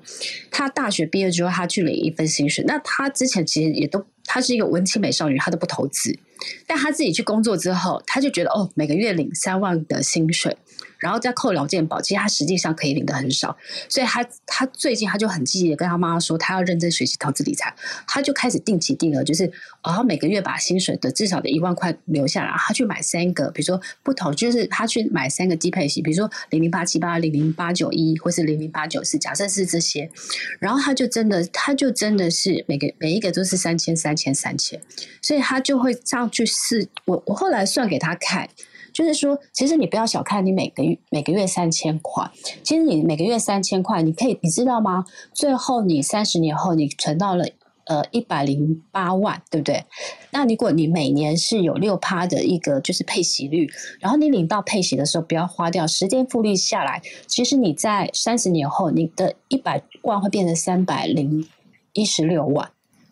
她大学毕业之后，她去领一份薪水。那她之前其实也都，她是一个文青美少女，她都不投资。但她自己去工作之后，她就觉得哦，每个月领三万的薪水，然后再扣劳健保，其实他实际上可以领的很少。所以他他最近他就很积极的跟他妈妈说，他要认真学习投资理财，他就开始定期定额，就是哦每个月把薪水的至少的一万块留下来，他去买三个，比如说不同，就是他去买三个低配型，比如说零零八七八、零零八九一，或是零零八九四，假设是这些，然后他就真的，他就真的是每个每一个都是三千、三千、三千，所以他就会上去试。我我后来算给他看。就是说，其实你不要小看你每个月每个月三千块，其实你每个月三千块，你可以你知道吗？最后你三十年后你存到了呃一百零八万，对不对？那如果你每年是有六趴的一个就是配息率，然后你领到配息的时候不要花掉，时间复利下来，其实你在三十年后你的一百万会变成三百零一十六万，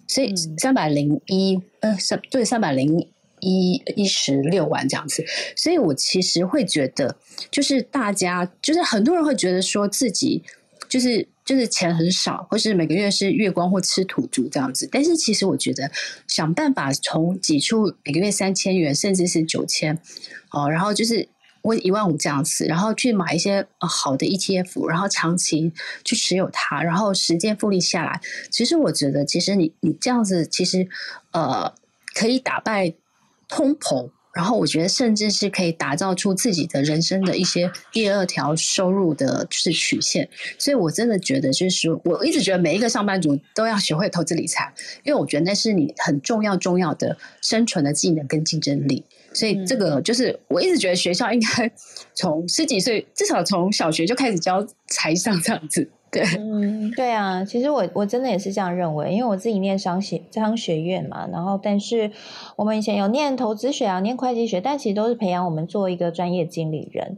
所以三百零一呃三对三百零。一一十六万这样子，所以我其实会觉得，就是大家，就是很多人会觉得说自己就是就是钱很少，或是每个月是月光或吃土猪这样子。但是其实我觉得，想办法从挤出每个月三千元，甚至是九千，哦，然后就是我一万五这样子，然后去买一些好的 ETF，然后长期去持有它，然后时间复利下来，其实我觉得，其实你你这样子，其实呃可以打败。通膨，然后我觉得甚至是可以打造出自己的人生的一些第二条收入的，就是曲线。所以我真的觉得，就是我一直觉得每一个上班族都要学会投资理财，因为我觉得那是你很重要重要的生存的技能跟竞争力。所以这个就是我一直觉得学校应该 从十几岁，至少从小学就开始教财商这样子。嗯，对啊，其实我我真的也是这样认为，因为我自己念商学商学院嘛，然后但是我们以前有念投资学啊，念会计学，但其实都是培养我们做一个专业经理人。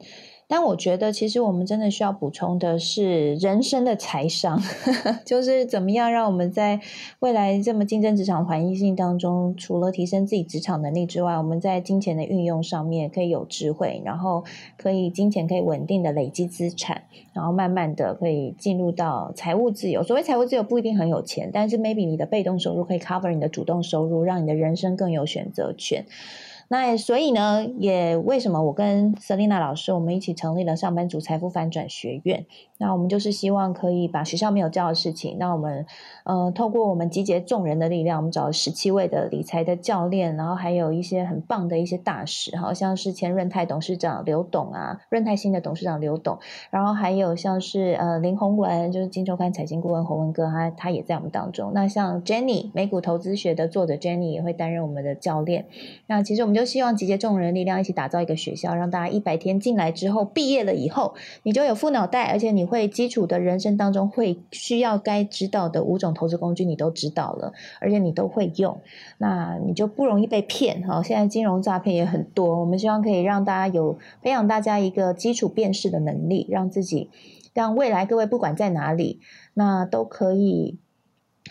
但我觉得，其实我们真的需要补充的是人生的财商，就是怎么样让我们在未来这么竞争职场环境当中，除了提升自己职场能力之外，我们在金钱的运用上面可以有智慧，然后可以金钱可以稳定的累积资产，然后慢慢的可以进入到财务自由。所谓财务自由，不一定很有钱，但是 maybe 你的被动收入可以 cover 你的主动收入，让你的人生更有选择权。那所以呢，也为什么我跟 Selina 老师我们一起成立了上班族财富反转学院？那我们就是希望可以把学校没有教的事情，那我们呃透过我们集结众人的力量，我们找了十七位的理财的教练，然后还有一些很棒的一些大使，好像是前润泰董事长刘董啊，润泰新的董事长刘董，然后还有像是呃林宏文，就是金周刊财经顾问洪文哥，他他也在我们当中。那像 Jenny 美股投资学的作者 Jenny 也会担任我们的教练。那其实我们。就希望集结众人力量，一起打造一个学校，让大家一百天进来之后，毕业了以后，你就有副脑袋，而且你会基础的人生当中会需要该知道的五种投资工具，你都知道了，而且你都会用，那你就不容易被骗哈。现在金融诈骗也很多，我们希望可以让大家有培养大家一个基础辨识的能力，让自己让未来各位不管在哪里，那都可以。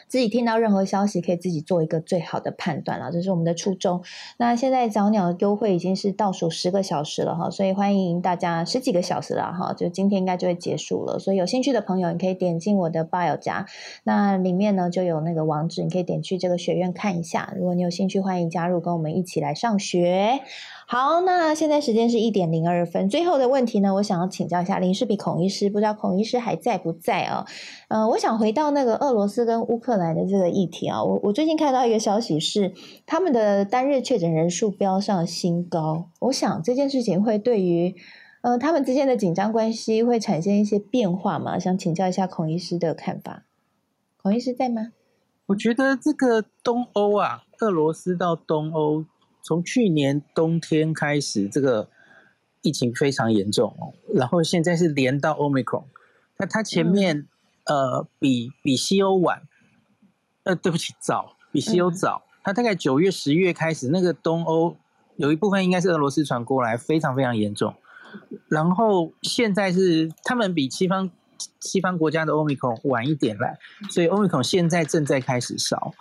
自己听到任何消息，可以自己做一个最好的判断了，这是我们的初衷。那现在早鸟优惠已经是倒数十个小时了哈，所以欢迎大家十几个小时了哈，就今天应该就会结束了。所以有兴趣的朋友，你可以点进我的 bio 家，那里面呢就有那个网址，你可以点去这个学院看一下。如果你有兴趣，欢迎加入，跟我们一起来上学。好，那现在时间是一点零二分。最后的问题呢，我想要请教一下林世比孔医师，不知道孔医师还在不在啊？呃，我想回到那个俄罗斯跟乌克兰的这个议题啊。我我最近看到一个消息是，他们的单日确诊人数飙上新高。我想这件事情会对于呃他们之间的紧张关系会产生一些变化吗？想请教一下孔医师的看法。孔医师在吗？我觉得这个东欧啊，俄罗斯到东欧。从去年冬天开始，这个疫情非常严重，然后现在是连到 Omicron，那它前面呃比比西欧晚，呃对不起早，比西欧早，它大概九月十月开始，那个东欧有一部分应该是俄罗斯传过来，非常非常严重，然后现在是他们比西方西方国家的 Omicron 晚一点来，所以 Omicron 现在正在开始烧，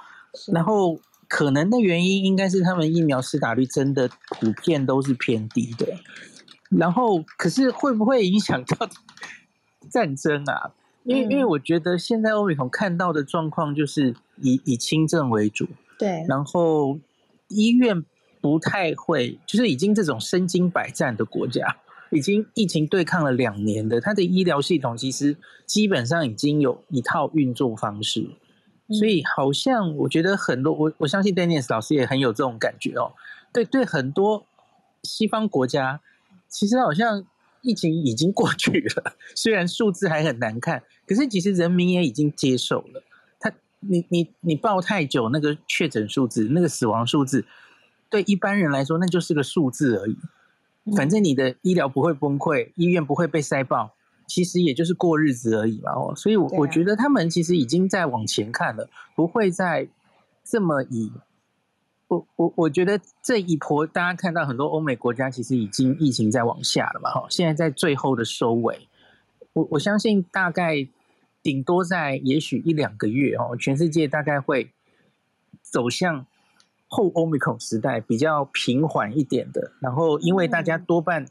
然后。可能的原因应该是他们疫苗施打率真的普遍都是偏低的，然后可是会不会影响到 战争啊？因为因为我觉得现在欧美同看到的状况就是以以轻症为主，对，然后医院不太会，就是已经这种身经百战的国家，已经疫情对抗了两年的，它的医疗系统其实基本上已经有一套运作方式，所以好像我觉得很多我我相信 Dennis 老师也很有这种感觉哦。对对，很多西方国家其实好像疫情已经过去了，虽然数字还很难看，可是其实人民也已经接受了。他你你你报太久，那个确诊数字、那个死亡数字，对一般人来说那就是个数字而已。反正你的医疗不会崩溃，医院不会被塞爆，其实也就是过日子而已嘛。哦，所以，我我觉得他们其实已经在往前看了，不会再这么以。我我我觉得这一波，大家看到很多欧美国家其实已经疫情在往下了嘛。哈，现在在最后的收尾，我我相信大概顶多在也许一两个月哦，全世界大概会走向。后 Omicron 时代比较平缓一点的，然后因为大家多半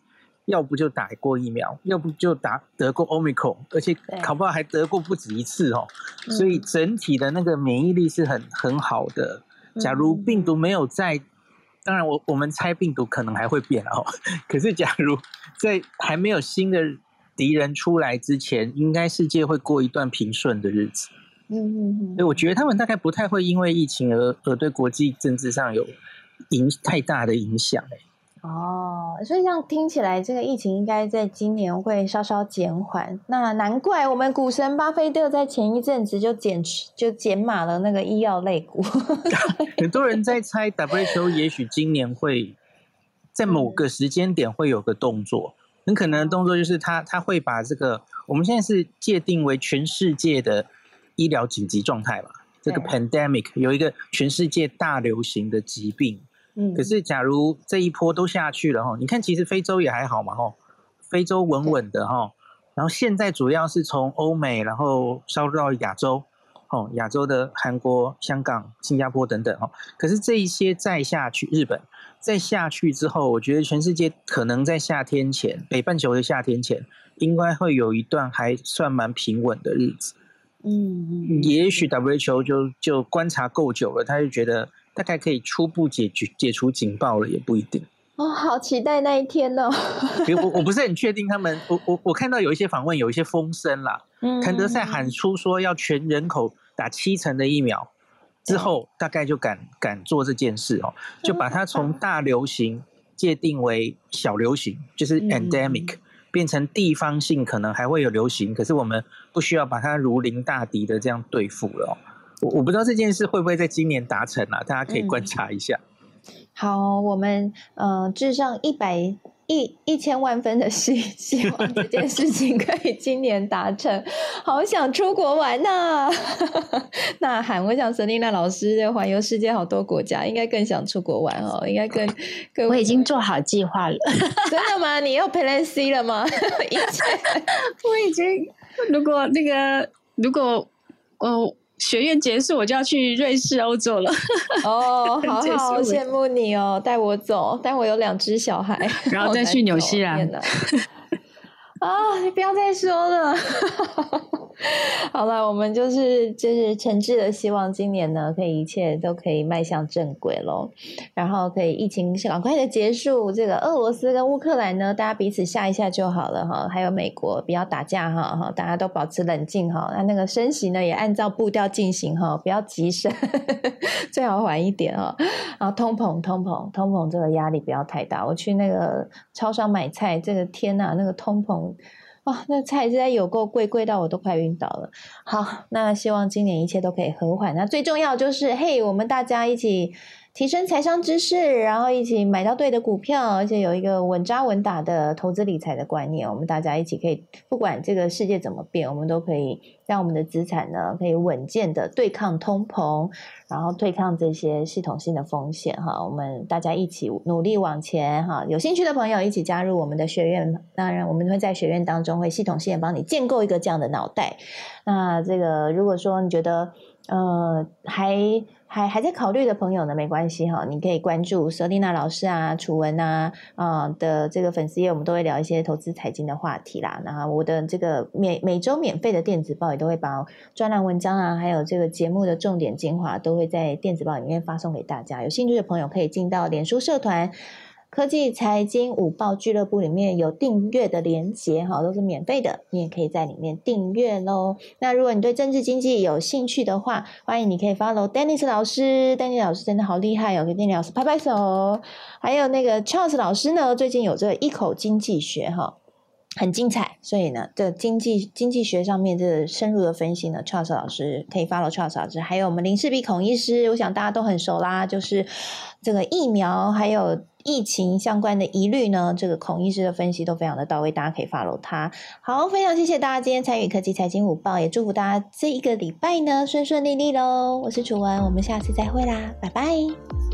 要不就打过疫苗，要不就打得过 Omicron，而且考不好还得过不止一次哦，所以整体的那个免疫力是很很好的。假如病毒没有在，当然我我们猜病毒可能还会变哦，可是假如在还没有新的敌人出来之前，应该世界会过一段平顺的日子。嗯嗯嗯，所以我觉得他们大概不太会因为疫情而而对国际政治上有影太大的影响哎。哦，所以这样听起来，这个疫情应该在今年会稍稍减缓。那难怪我们股神巴菲特在前一阵子就减就减码了那个医药类股。很多人在猜 WHO 也许今年会在某个时间点会有个动作，很可能的动作就是他他会把这个我们现在是界定为全世界的。医疗紧急状态嘛，这个 pandemic 有一个全世界大流行的疾病，嗯，可是假如这一波都下去了哈，你看其实非洲也还好嘛哈，非洲稳稳的哈，然后现在主要是从欧美然后烧到亚洲，哦，亚洲的韩国、香港、新加坡等等哦，可是这一些再下去，日本再下去之后，我觉得全世界可能在夏天前，北半球的夏天前，应该会有一段还算蛮平稳的日子。嗯，也许 WHO 就就观察够久了，他就觉得大概可以初步解决解除警报了，也不一定。哦，好期待那一天哦！我我不是很确定他们，我我我看到有一些访问，有一些风声啦。嗯，谭德赛喊出说要全人口打七成的疫苗之后，大概就敢敢做这件事哦，就把它从大流行界定为小流行，就是 endemic。变成地方性可能还会有流行，可是我们不需要把它如临大敌的这样对付了。我我不知道这件事会不会在今年达成啊？大家可以观察一下。好，我们呃致上一百。一一千万分的希希望这件事情可以今年达成，好想出国玩呐！呐喊，我想 Selina 老师环游世界好多国家，应该更想出国玩哦，应该更更。我已经做好计划了，真的吗？你要 Plan C 了吗？我已经，如果那个，如果我。学院结束，我就要去瑞士、欧洲了。哦，好好羡慕你哦，带我走，但我有两只小孩，然后 再去纽西兰。啊，你不要再说了。好了，我们就是就是诚挚的希望今年呢，可以一切都可以迈向正轨喽，然后可以疫情是赶快的结束，这个俄罗斯跟乌克兰呢，大家彼此下一下就好了哈，还有美国不要打架哈哈，大家都保持冷静哈，那那个升息呢也按照步调进行哈，不要急升，最好缓一点哈，然后通膨通膨通膨这个压力不要太大，我去那个超商买菜，这个天呐，那个通膨。哇，那菜现在有够贵，贵到我都快晕倒了。好，那希望今年一切都可以和缓。那最重要就是，嘿，我们大家一起。提升财商知识，然后一起买到对的股票，而且有一个稳扎稳打的投资理财的观念。我们大家一起可以，不管这个世界怎么变，我们都可以让我们的资产呢，可以稳健的对抗通膨，然后对抗这些系统性的风险。哈，我们大家一起努力往前。哈，有兴趣的朋友一起加入我们的学院。当然，我们会在学院当中会系统性的帮你建构一个这样的脑袋。那这个，如果说你觉得，呃，还还还在考虑的朋友呢，没关系哈，你可以关注瑟丽娜老师啊、楚文啊啊的这个粉丝页，我们都会聊一些投资财经的话题啦。然后我的这个每每周免费的电子报也都会把专栏文章啊，还有这个节目的重点精华都会在电子报里面发送给大家。有兴趣的朋友可以进到脸书社团。科技财经午报俱乐部里面有订阅的连接哈，都是免费的，你也可以在里面订阅喽。那如果你对政治经济有兴趣的话，欢迎你可以 follow Dennis 老师，Dennis 老师真的好厉害哦，给 Dennis 老师拍拍手。还有那个 Charles 老师呢，最近有这个一口经济学哈。很精彩，所以呢，这经济经济学上面这深入的分析呢，Charles 老师可以 follow Charles 老师，还有我们林世比孔医师，我想大家都很熟啦，就是这个疫苗还有疫情相关的疑虑呢，这个孔医师的分析都非常的到位，大家可以 follow 他。好，非常谢谢大家今天参与科技财经午报，也祝福大家这一个礼拜呢顺顺利利喽。我是楚文，我们下次再会啦，拜拜。